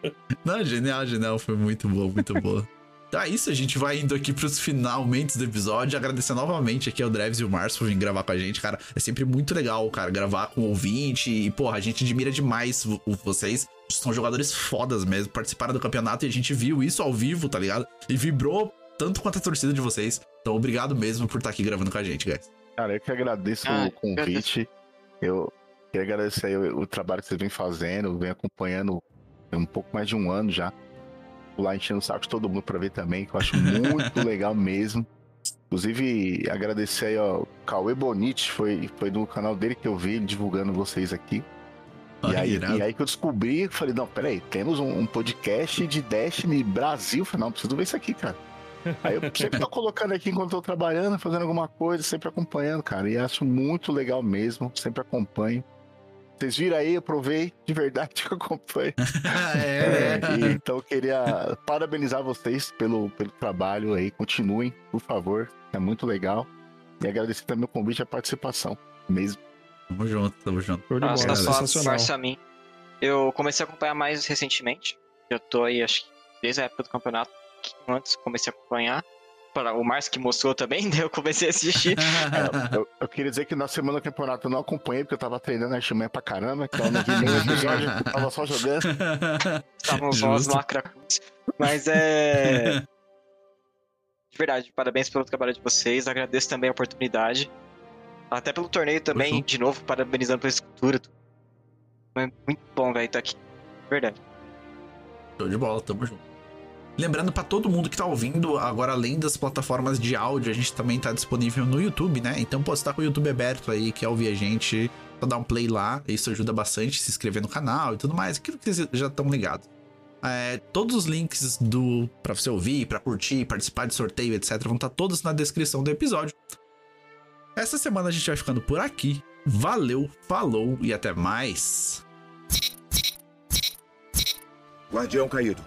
eu. Não, genial, genial. Foi muito bom, muito bom. Então é isso, a gente vai indo aqui pros finalmente do episódio. Agradecer novamente aqui ao Dreves e o Márcio por vir gravar com a gente, cara. É sempre muito legal, cara, gravar com o ouvinte. E, porra, a gente admira demais vo- vocês. São jogadores fodas mesmo. Participaram do campeonato e a gente viu isso ao vivo, tá ligado? E vibrou tanto quanto a torcida de vocês. Então, obrigado mesmo por estar aqui gravando com a gente, guys. Cara, eu que agradeço Ah, o convite. Eu queria agradecer aí o, o trabalho que vocês vêm fazendo, vem acompanhando um pouco mais de um ano já. Lá enchendo o saco de todo mundo pra ver também, que eu acho muito legal mesmo. Inclusive, agradecer aí, ó, o Cauê Bonite, foi, foi no canal dele que eu vi ele divulgando vocês aqui. E aí, e aí que eu descobri, falei, não, peraí, temos um, um podcast de Destiny Brasil. Eu Falei, não, preciso ver isso aqui, cara. Aí eu sempre tô colocando aqui enquanto tô trabalhando, fazendo alguma coisa, sempre acompanhando, cara. E acho muito legal mesmo, sempre acompanho. Vocês viram aí, eu provei de verdade que eu acompanho. é, É, e então eu queria parabenizar vocês pelo, pelo trabalho aí. Continuem, por favor. É muito legal. E agradecer também o convite e a participação. Mesmo. Tamo junto, tamo junto. Nossa, tá só sensacional. farsa a mim. Eu comecei a acompanhar mais recentemente. Eu tô aí, acho que desde a época do campeonato. que Antes comecei a acompanhar. Para o Márcio que mostrou também, daí eu comecei a assistir. É, eu, eu queria dizer que na semana do campeonato eu não acompanhei, porque eu tava treinando Artimanha pra caramba, então não vi nenhum episódio, eu tava só jogando. Estávamos nós Justo. no Acracus. Mas é. De verdade, parabéns pelo trabalho de vocês. Agradeço também a oportunidade. Até pelo torneio também, Uhum. de novo, parabenizando pela escultura. Foi muito bom, velho, estar aqui. Verdade. Show de bola, tamo junto. Lembrando pra todo mundo que tá ouvindo, agora além das plataformas de áudio, a gente também tá disponível no YouTube, né? Então, pô, você tá com o YouTube aberto aí, quer ouvir a gente, só dá um play lá, isso ajuda bastante, se inscrever no canal e tudo mais, aquilo que vocês já estão ligados. É, todos os links do para você ouvir, pra curtir, participar de sorteio, etc, vão estar todos na descrição do episódio. Essa semana a gente vai ficando por aqui. Valeu, falou e até mais. Guardião caído.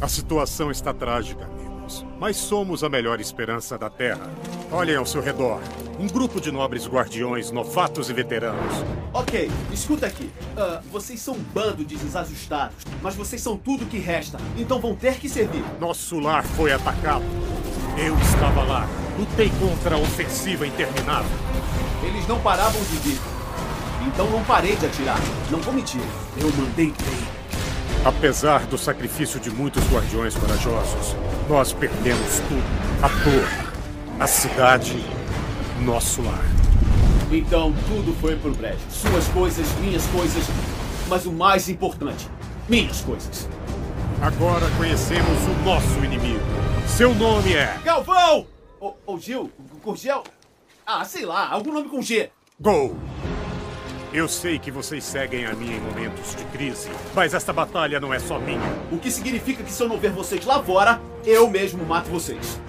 A situação está trágica, amigos. Mas somos a melhor esperança da Terra. Olhem ao seu redor. Um grupo de nobres guardiões, novatos e veteranos. Ok, escuta aqui. Ah, vocês são um bando de desajustados, mas vocês são tudo que resta, então vão ter que servir. Nosso lar foi atacado. Eu estava lá. Lutei contra a ofensiva interminável. Eles não paravam de vir. Então não parei de atirar. Não vou mentir. Eu mandei bem. Apesar do sacrifício de muitos guardiões corajosos, nós perdemos tudo. A torre, a cidade, nosso lar. Então tudo foi pro brejo. Suas coisas, minhas coisas. Mas o mais importante, minhas coisas. Agora conhecemos o nosso inimigo. Seu nome é. Galvão! Ou, ou Gil? Gurgel? Ah, sei lá, algum nome com G. Gol! Eu sei que vocês seguem a mim em momentos de crise, mas esta batalha não é só minha. O que significa que se eu não ver vocês lá fora, eu mesmo mato vocês.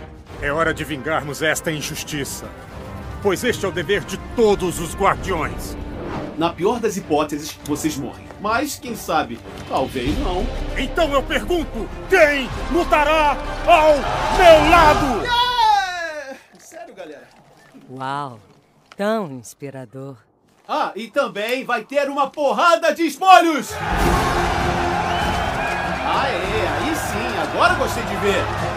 É hora de vingarmos esta injustiça. Pois este é o dever de todos os guardiões. Na pior das hipóteses, vocês morrem. Mas, quem sabe, talvez não. Então eu pergunto: quem lutará ao meu lado? É... Sério, galera? Uau, tão inspirador. Ah, e também vai ter uma porrada de espolhos! Aê, aí sim, agora gostei de ver.